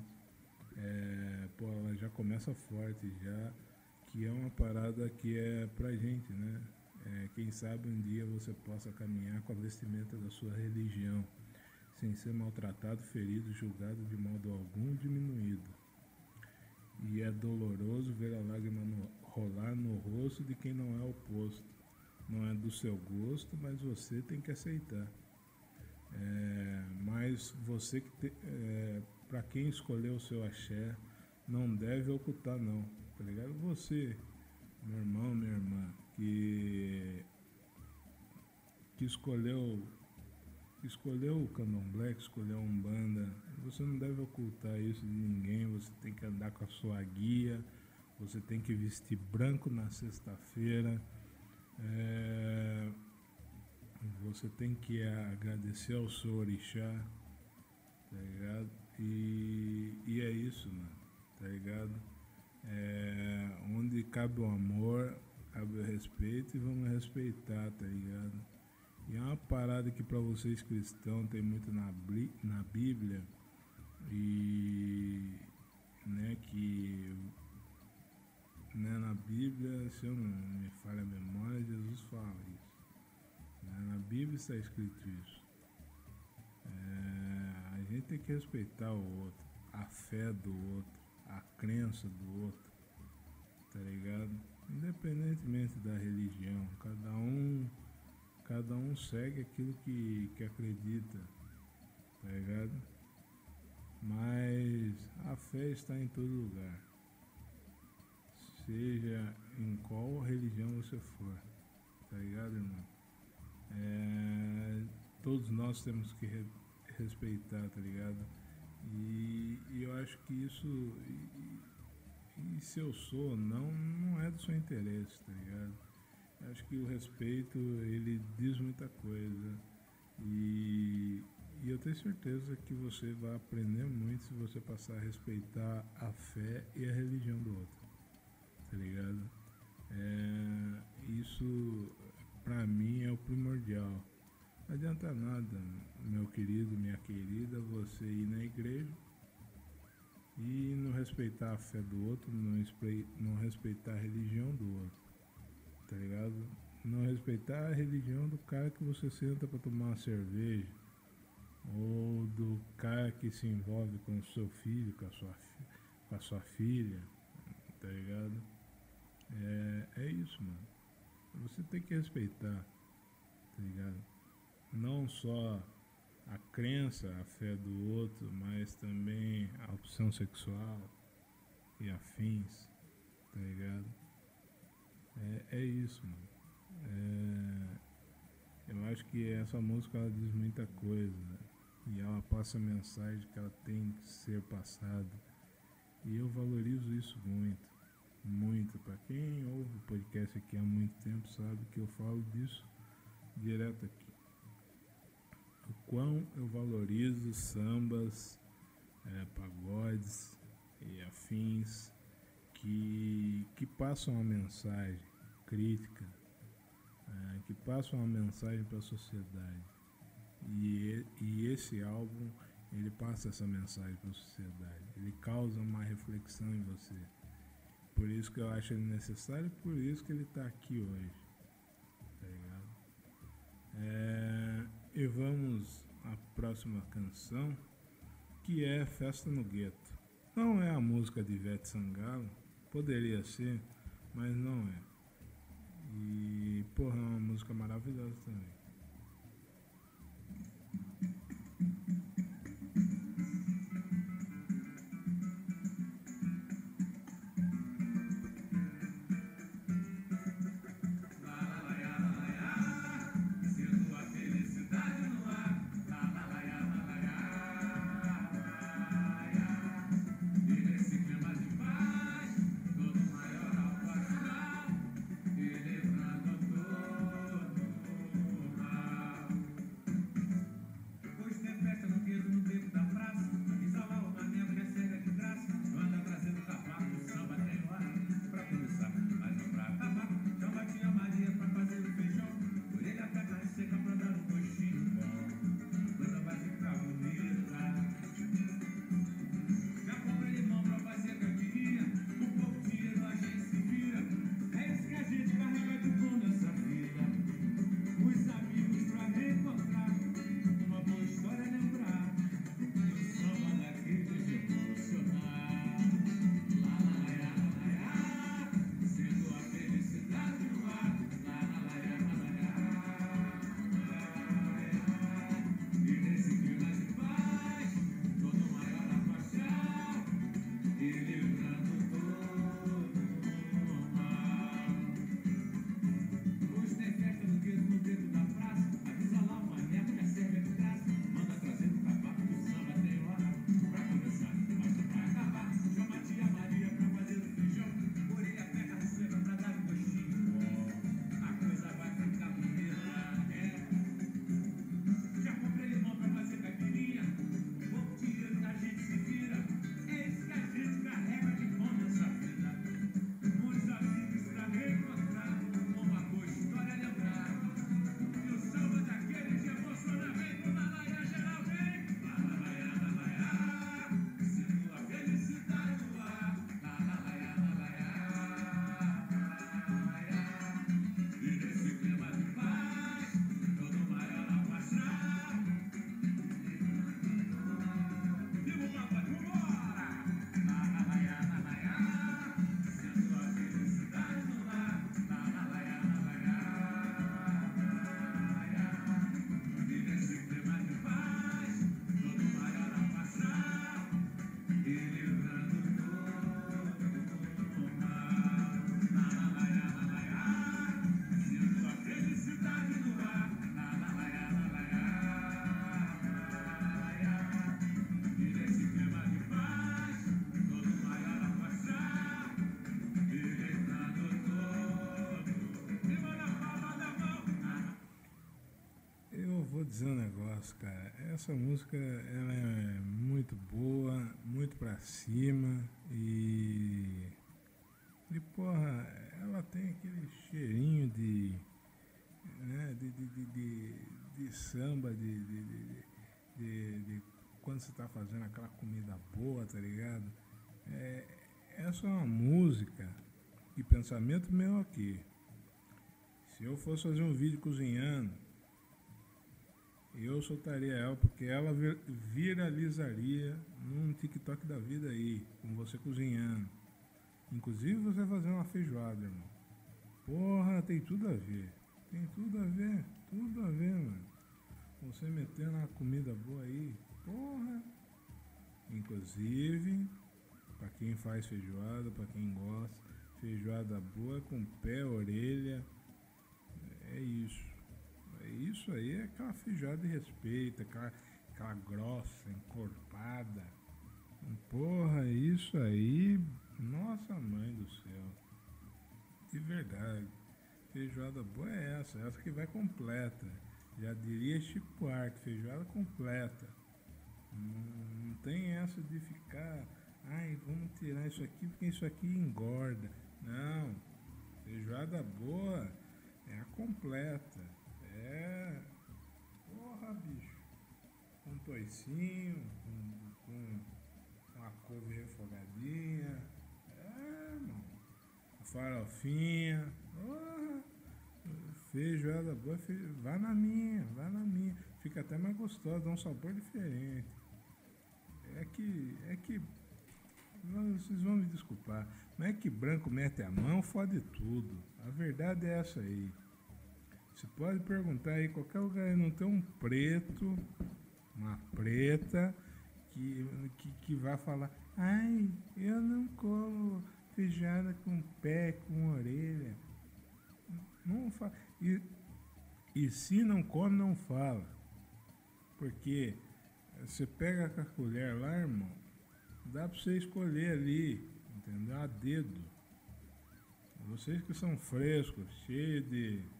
É, pô, ela já começa forte já que é uma parada que é pra gente, né? É, quem sabe um dia você possa caminhar com a vestimenta da sua religião, sem ser maltratado, ferido, julgado de modo algum diminuído. E é doloroso ver a lágrima no, rolar no rosto de quem não é oposto. Não é do seu gosto, mas você tem que aceitar. É, mas você que é, para quem escolheu o seu axé, não deve ocultar não tá ligado? Você, meu irmão, minha irmã, que, que escolheu escolheu o candomblé, escolheu a Umbanda, você não deve ocultar isso de ninguém, você tem que andar com a sua guia, você tem que vestir branco na sexta-feira, é, você tem que agradecer ao seu orixá, tá ligado? E, e é isso, mano, tá ligado? É, onde cabe o amor, cabe o respeito e vamos respeitar, tá ligado? E é uma parada que para vocês cristãos tem muito na, na Bíblia e né, que né, na Bíblia, se eu não me falha a memória, Jesus fala isso. Né, na Bíblia está escrito isso. É, a gente tem que respeitar o outro, a fé do outro a crença do outro, tá ligado? Independentemente da religião, cada um, cada um segue aquilo que, que acredita, tá ligado? Mas a fé está em todo lugar. Seja em qual religião você for, tá ligado, irmão? É, todos nós temos que re respeitar, tá ligado? E, e eu acho que isso. E, e, se eu sou ou não, não é do seu interesse, tá ligado? Eu acho que o respeito, ele diz muita coisa. E, e eu tenho certeza que você vai aprender muito se você passar a respeitar a fé e a religião do outro. Tá ligado? É, isso, pra mim, é o primordial. Não adianta nada, meu querido, minha querida, você ir na igreja e não respeitar a fé do outro, não, respeitar a religião do outro, tá ligado? Não respeitar a religião do cara que você senta para tomar uma cerveja, ou do cara que se envolve com o seu filho, com a sua, com a sua filha, tá ligado? É, é isso, mano. Você tem que respeitar, tá ligado? não só a crença, a fé do outro, mas também a opção sexual e afins, tá ligado? É, é isso, mano. É, eu acho que essa música ela diz muita coisa né? e ela passa a mensagem que ela tem que ser passada. E eu valorizo isso muito, muito. Para quem ouve o podcast aqui há muito tempo sabe que eu falo disso direto aqui quão eu valorizo sambas, é, pagodes e afins que, que passam uma mensagem crítica, é, que passam uma mensagem para a sociedade. E, e esse álbum ele passa essa mensagem para a sociedade, ele causa uma reflexão em você. Por isso que eu acho ele necessário por isso que ele está aqui hoje. Tá ligado? É, e vamos à próxima canção, que é Festa no Gueto. Não é a música de Ivete Sangalo, poderia ser, mas não é. E, porra, é uma música maravilhosa também. Negócio, cara. Essa música ela é muito boa, muito pra cima e. E porra, ela tem aquele cheirinho de. Né, de, de, de, de, de samba, de, de, de, de, quando você tá fazendo aquela comida boa, tá ligado? É, essa é uma música e pensamento meu aqui. Se eu fosse fazer um vídeo cozinhando, eu soltaria ela porque ela viralizaria num TikTok da vida aí, com você cozinhando. Inclusive você fazendo uma feijoada, irmão. Porra, tem tudo a ver. Tem tudo a ver, tudo a ver, mano. Você metendo uma comida boa aí, porra. Inclusive, para quem faz feijoada, para quem gosta, feijoada boa com pé, orelha. É isso. É isso aí é feijoada de respeito, aquela, aquela grossa, encorpada. Porra, isso aí, nossa mãe do céu. De verdade. Feijoada boa é essa, essa que vai completa. Já diria Chico Buarque, feijoada completa. Não, não tem essa de ficar, ai, vamos tirar isso aqui porque isso aqui engorda. Não. Feijoada boa é a completa. É. Porra, bicho. Um toicinho, com, com uma couve refogadinha. É, mano. Farofinha. Porra. Feijoada boa, feijoada. Vá na minha, vá na minha. Fica até mais gostoso, dá um sabor diferente. É que. É que. Vocês vão me desculpar. Não é que branco mete a mão, fode tudo. A verdade é essa aí. Você pode perguntar aí, qualquer lugar não tem um preto, uma preta, que, que, que vai falar, ai, eu não como feijada com pé, com orelha. Não fala. E, e se não come, não fala. Porque você pega com a colher lá, irmão, dá para você escolher ali, entendeu? A dedo. Vocês que são frescos, cheios de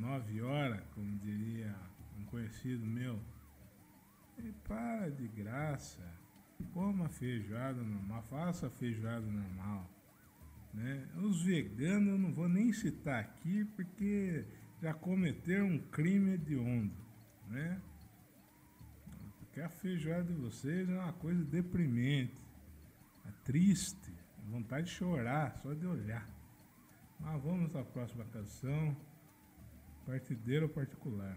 nove horas, como diria um conhecido meu. E para de graça. Coma feijoada normal, faça feijoada normal. Né? Os veganos eu não vou nem citar aqui porque já cometeram um crime hediondo. Né? Porque a feijoada de vocês é uma coisa deprimente, é triste, vontade de chorar só de olhar. Mas vamos à próxima canção partideiro particular.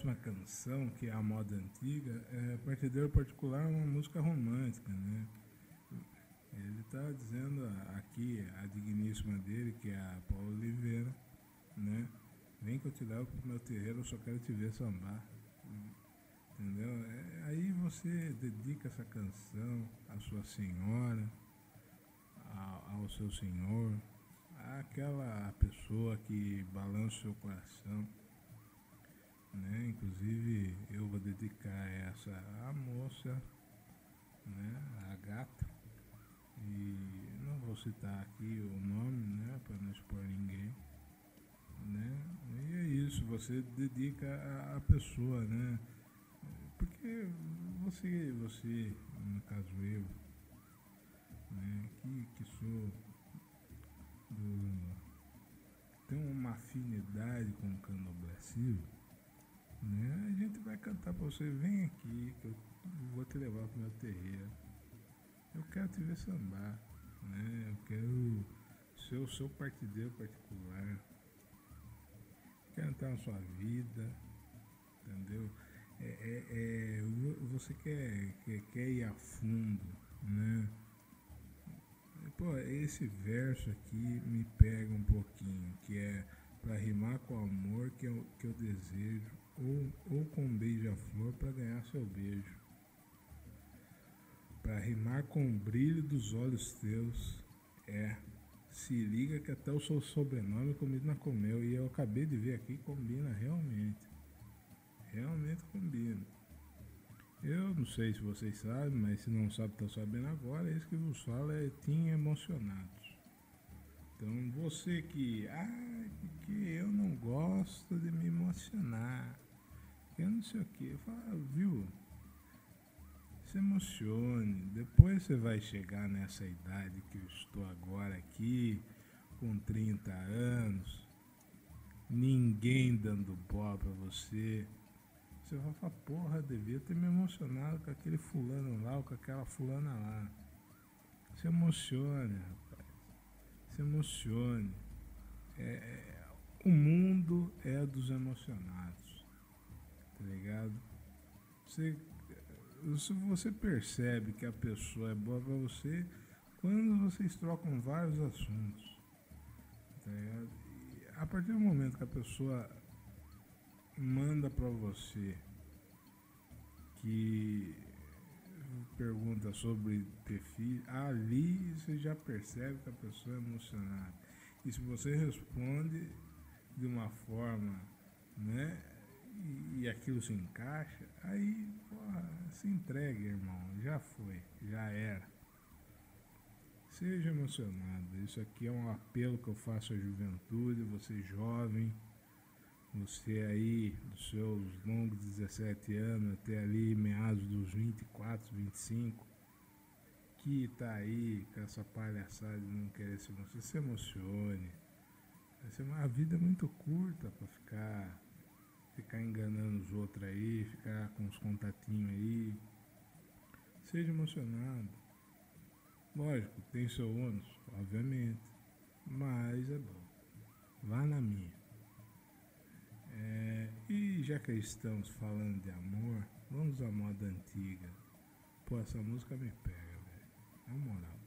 Próxima canção, que é a moda antiga, é Partideiro Particular uma música romântica, né? Ele está dizendo aqui, a digníssima dele, que é a Paula Oliveira, né? Vem que eu te levo pro meu terreiro, eu só quero te ver sambar. Entendeu? É, aí você dedica essa canção à sua senhora, ao seu senhor, àquela pessoa que balança o seu coração. Né? Inclusive eu vou dedicar essa à moça, né? a gata. E não vou citar aqui o nome, né? Para não expor ninguém. Né? E é isso, você dedica a pessoa, né? Porque você, você, no caso eu, né, que, que sou do, tenho uma afinidade com o candomblé né, a gente vai cantar para você, vem aqui que eu vou te levar para o meu terreiro. Eu quero te ver sambar, né? Eu quero ser o seu partideiro particular. Quero entrar na sua vida, entendeu? é, é, é, você quer, quer, quer ir a fundo, né? Pô, esse verso aqui me pega um pouquinho, que é para rimar com o amor que eu, que eu desejo, ou, ou com beija-flor para ganhar seu beijo. Para rimar com o brilho dos olhos teus, é. Se liga que até o seu sobrenome combina com o e eu acabei de ver aqui, combina realmente realmente combina. Eu não sei se vocês sabem, mas se não sabe, estão sabendo agora, esse que vos fala é Tim Emocionados. Então você que, ah, que eu não gosto de me emocionar, que não sei o que, eu falo, ah, viu? Se emocione, depois você vai chegar nessa idade que eu estou agora aqui, com 30 anos, ninguém dando bola para você você vai falar, porra, devia ter me emocionado com aquele fulano lá ou com aquela fulana lá. Se emocione, rapaz. Se emocione. É, é, o mundo é dos emocionados. Tá ligado? Você, se você percebe que a pessoa é boa pra você quando vocês trocam vários assuntos. Tá ligado? E a partir do momento que a pessoa manda para você que pergunta sobre ter filho, ali você já percebe que a pessoa é emocionada. E se você responde de uma forma, né, e, aquilo se encaixa, aí, porra, se entregue, irmão, já foi, já era. Seja emocionado. Isso aqui é um apelo que eu faço à juventude, você jovem você aí, dos seus longos 17 anos até ali meados dos 24, 25, que tá aí com essa palhaçada de não querer se emocionar, se emocione. A vida é muito curta para ficar ficar enganando os outros aí, ficar com os contatinhos aí. Seja emocionado. Lógico, tem seu ônus, obviamente. Mas é bom. Vá na minha. É, e já que estamos falando de amor, vamos à moda antiga. Pô, essa música me pega, velho. Na moral.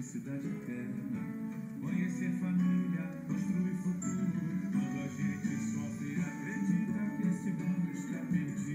felicidade eterna. Conhecer família, construir futuro. Quando a gente sofre, acredita que esse mundo está perdido.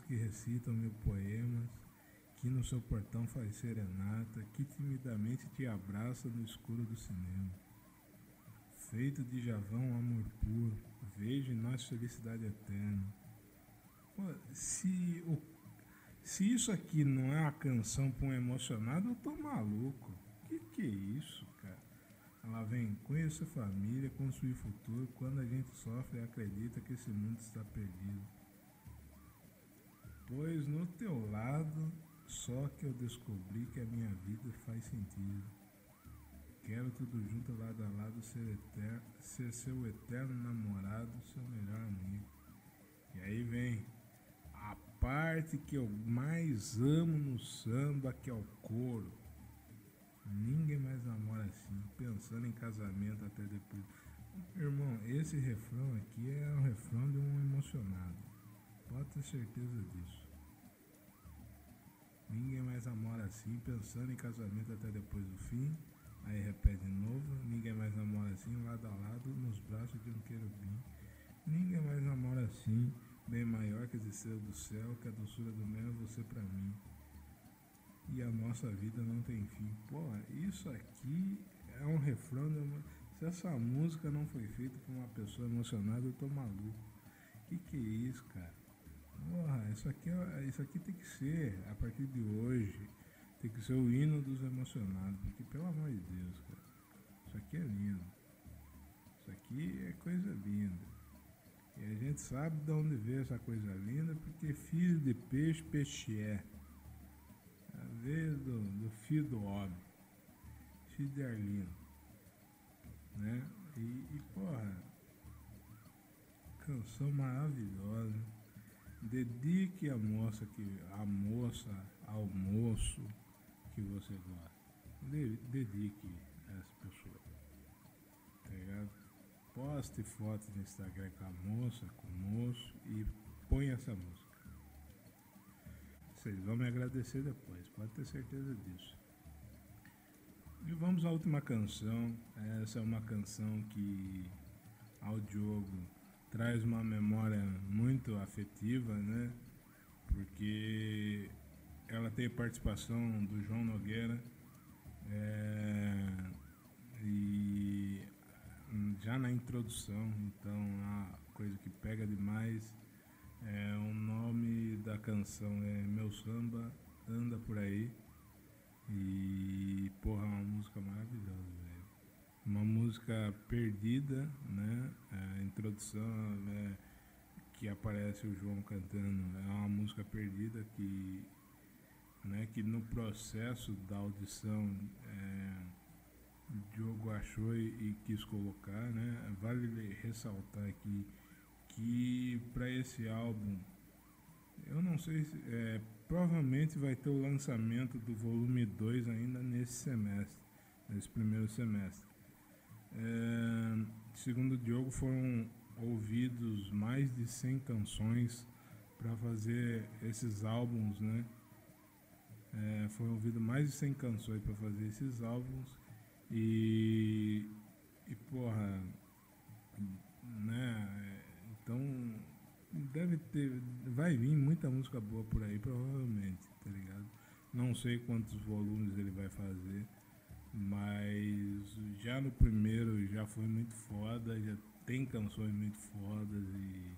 Que recitam mil poemas, que no seu portão faz serenata, que timidamente te abraça no escuro do cinema. Feito de javão, amor puro, vejo em nós felicidade eterna. Pô, se, o, se isso aqui não é uma canção para um emocionado, eu tô maluco. Que que é isso, cara? Ela vem, conhecer família, construir futuro, quando a gente sofre acredita que esse mundo está perdido. Pois no teu lado só que eu descobri que a minha vida faz sentido. Quero tudo junto, lado a lado, ser, eterno, ser seu eterno namorado, seu melhor amigo. E aí vem a parte que eu mais amo no samba, que é o coro. Ninguém mais namora assim, pensando em casamento até depois. Irmão, esse refrão aqui é um refrão de um emocionado. Pode ter certeza disso. Ninguém mais namora assim, pensando em casamento até depois do fim. Aí repete de novo. Ninguém mais namora assim, lado a lado, nos braços de um querubim. Ninguém mais namora assim, bem maior que as estrelas do céu, que a doçura do mel é você pra mim. E a nossa vida não tem fim. Pô, isso aqui é um refrão. Uma... Se essa música não foi feita por uma pessoa emocionada, eu tô maluco. Que que é isso, cara? Porra, isso aqui, é, isso aqui tem que ser, a partir de hoje, tem que ser o hino dos emocionados, porque pelo amor de Deus, cara, isso aqui é lindo. Isso aqui é coisa linda. E a gente sabe de onde veio essa coisa linda, porque filho de peixe, peixe é. Veio do, do filho do homem, filho de Arlindo. Né? E, e porra, canção maravilhosa. Dedique a moça que a moça ao moço que você gosta. dedique essa pessoa. Tá ligado? Poste fotos no Instagram com a moça, com o moço e põe essa música. Vocês vão me agradecer depois, pode ter certeza disso. E vamos à última canção. Essa é uma canção que ao Diogo traz uma memória muito afetiva, né? Porque ela tem participação do João Nogueira é, e já na introdução, então a coisa que pega demais é o nome da canção é Meu Samba Anda Por Aí e porra, é uma música maravilhosa uma música perdida, né? A introdução né, que aparece o João cantando é uma música perdida que, né, que no processo da audição é, Diogo achou e, e, quis colocar, né? Vale ressaltar aqui que para esse álbum eu não sei se é, provavelmente vai ter o lançamento do volume 2 ainda nesse semestre, nesse primeiro semestre. É, segundo o Diogo, foram ouvidos mais de 100 canções para fazer esses álbuns, né? É, foram ouvidas mais de 100 canções para fazer esses álbuns. E, e porra, né? Então deve ter, vai vir muita música boa por aí, provavelmente, tá ligado? Não sei quantos volumes ele vai fazer, mas já no primeiro já foi muito foda, já tem canções muito fodas e,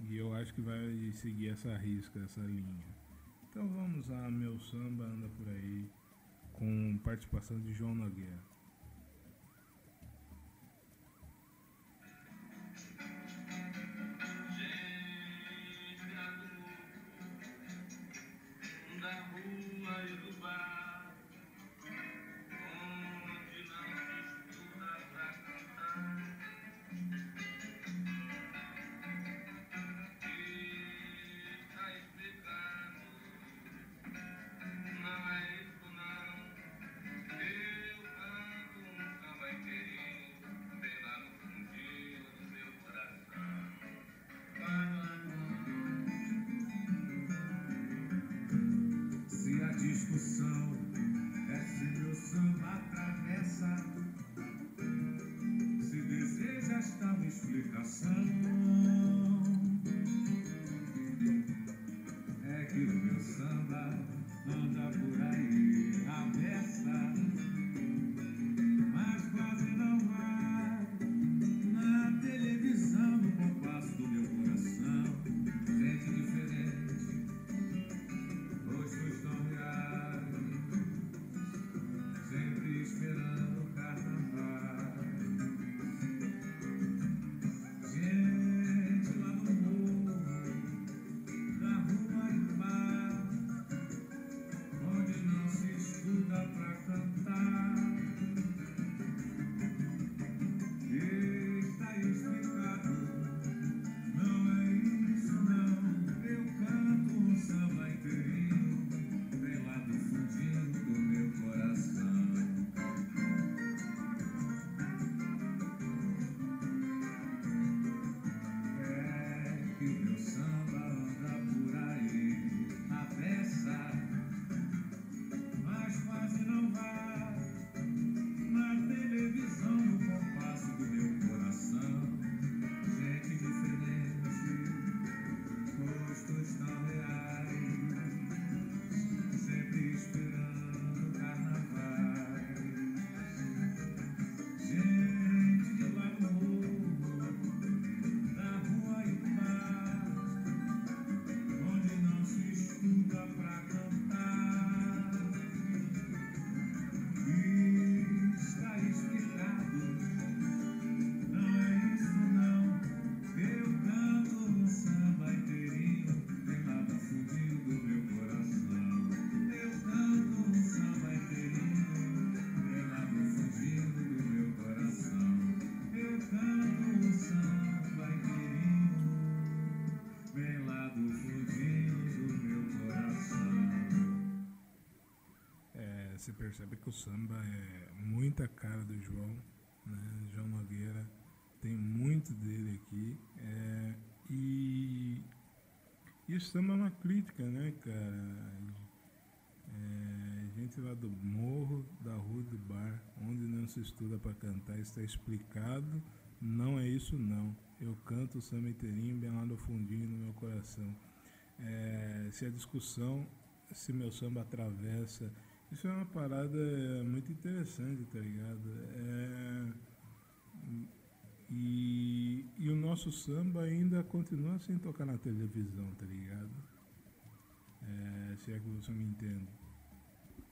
e eu acho que vai seguir essa risca, essa linha. Então vamos lá, meu samba anda por aí com participação de João Nogueira. Samba é muita cara do João, né? João Nogueira tem muito dele aqui. É, e, e o samba é uma crítica, né, cara? É, gente lá do morro, da rua do bar, onde não se estuda para cantar, está explicado. Não é isso não. Eu canto o samba inteirinho bem lá no fundinho no meu coração. É, se a discussão, se meu samba atravessa isso é uma parada muito interessante, tá ligado? É, e, e o nosso samba ainda continua sem tocar na televisão, tá ligado? É, se é que você me entende.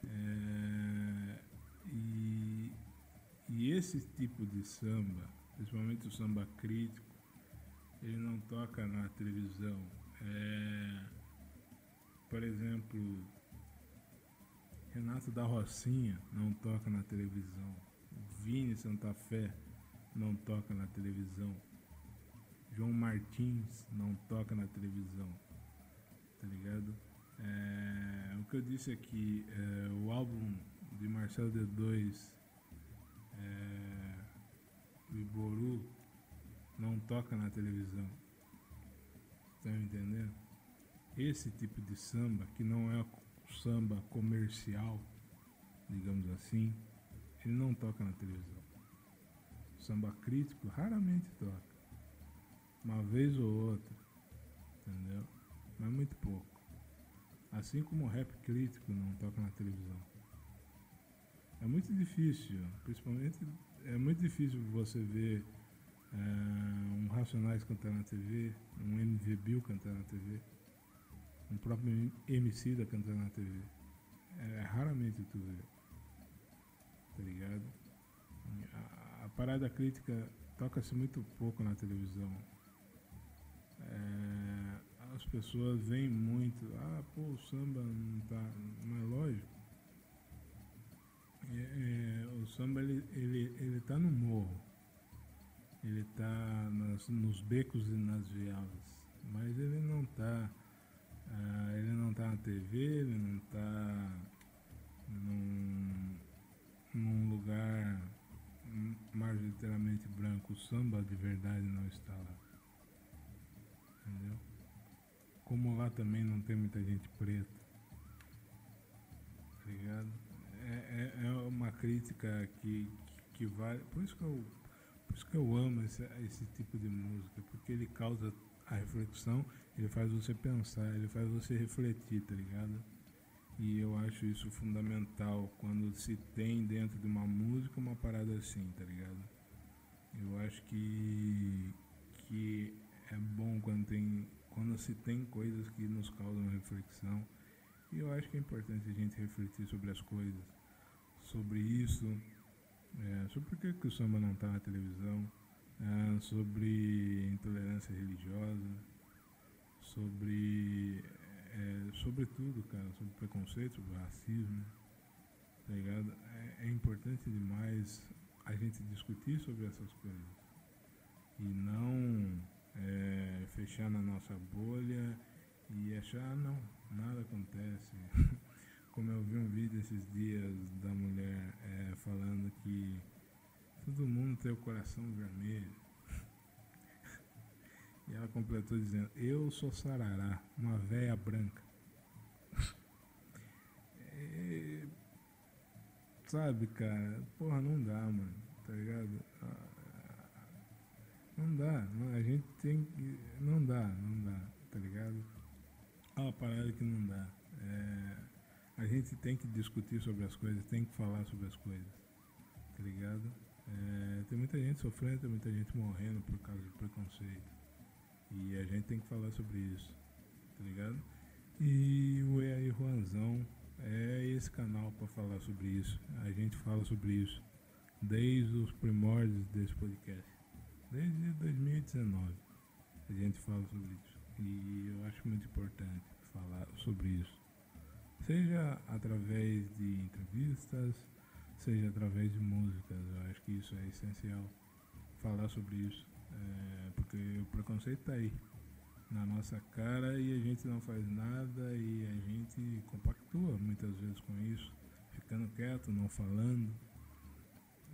É, e, e esse tipo de samba, principalmente o samba crítico, ele não toca na televisão. É, por exemplo, Renato da Rocinha não toca na televisão. Vini Santa Fé não toca na televisão. João Martins não toca na televisão. Tá ligado? É, o que eu disse aqui, é, o álbum de Marcelo D2, é, Iboru, não toca na televisão. Tá me entendendo? Esse tipo de samba, que não é samba comercial, digamos assim, ele não toca na televisão. O samba crítico raramente toca. Uma vez ou outra, entendeu? Mas muito pouco. Assim como o rap crítico não toca na televisão. É muito difícil, principalmente é muito difícil você ver é, um Racionais cantando na TV, um MV Bill cantando na TV, um próprio MC da cantando na TV. É, raramente tu vê. Tá ligado? A, a parada crítica toca-se muito pouco na televisão. É, as pessoas veem muito, ah, pô, o samba não tá. Não é lógico. É, é, o samba ele, ele, ele tá no morro. Ele tá nas, nos becos e nas vielas. Mas ele não tá. Ah, ele não tá na TV, ele não tá num, num lugar majoritariamente branco. O samba de verdade não está lá. Entendeu? Como lá também não tem muita gente preta. Tá ligado? É, é, é uma crítica que, que vale. Por isso que eu, por isso que eu amo esse, esse tipo de música, porque ele causa a reflexão, ele faz você pensar, ele faz você refletir, tá ligado? E eu acho isso fundamental quando se tem dentro de uma música uma parada assim, tá ligado? Eu acho que, que é bom quando tem quando se tem coisas que nos causam reflexão. E eu acho que é importante a gente refletir sobre as coisas, sobre isso, é, sobre por que, que o samba não está na televisão, é, sobre intolerância religiosa, sobre, é, sobre tudo, cara, sobre preconceito, racismo, tá ligado? É, é importante demais a gente discutir sobre essas coisas e não é, fechar na nossa bolha e achar, ah, não, nada acontece. (laughs) Como eu vi um vídeo esses dias da mulher é, falando que todo mundo tem o coração vermelho. E ela completou dizendo, eu sou Sarará, uma véia branca. É, sabe, cara, porra, não dá, mano, tá ligado? Ah, não dá, a gente tem que. Não dá, não dá, tá ligado? É uma parada que não dá. É, a gente tem que discutir sobre as coisas, tem que falar sobre as coisas, tá ligado? É, tem muita gente sofrendo, tem muita gente morrendo por causa de preconceito. E a gente tem que falar sobre isso, tá ligado? E o EAI Juanzão é esse canal para falar sobre isso. A gente fala sobre isso desde os primórdios desse podcast desde 2019 a gente fala sobre isso. E eu acho muito importante falar sobre isso. Seja através de entrevistas, seja através de músicas. Eu acho que isso é essencial falar sobre isso. É, porque o preconceito está aí na nossa cara e a gente não faz nada e a gente compactua muitas vezes com isso, ficando quieto, não falando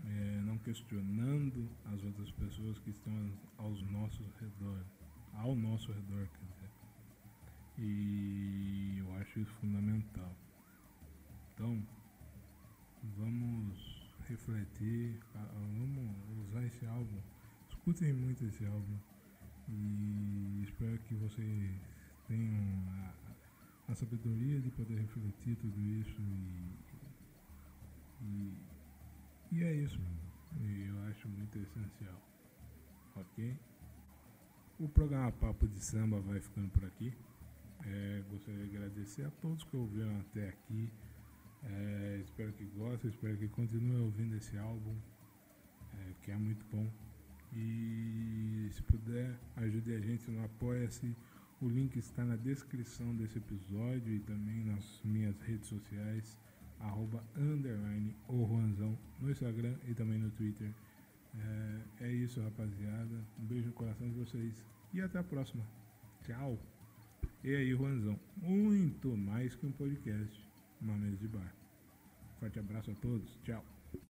é, não questionando as outras pessoas que estão aos nossos redor, ao nosso redor, quer dizer. E eu acho isso fundamental. Então, vamos refletir, vamos usar esse álbum, escutem muito esse álbum e espero que vocês tenham a, a sabedoria de poder refletir tudo isso e, e e é isso, e eu acho muito essencial. Ok? O programa Papo de Samba vai ficando por aqui. É, gostaria de agradecer a todos que ouviram até aqui. É, espero que gostem, espero que continuem ouvindo esse álbum, é, que é muito bom. E se puder, ajude a gente no Apoia-se. O link está na descrição desse episódio e também nas minhas redes sociais arroba underline o Juanzão no Instagram e também no Twitter. É, é isso, rapaziada. Um beijo no coração de vocês e até a próxima. Tchau. E aí, Juanzão, muito mais que um podcast, uma mesa de bar. Forte abraço a todos. Tchau.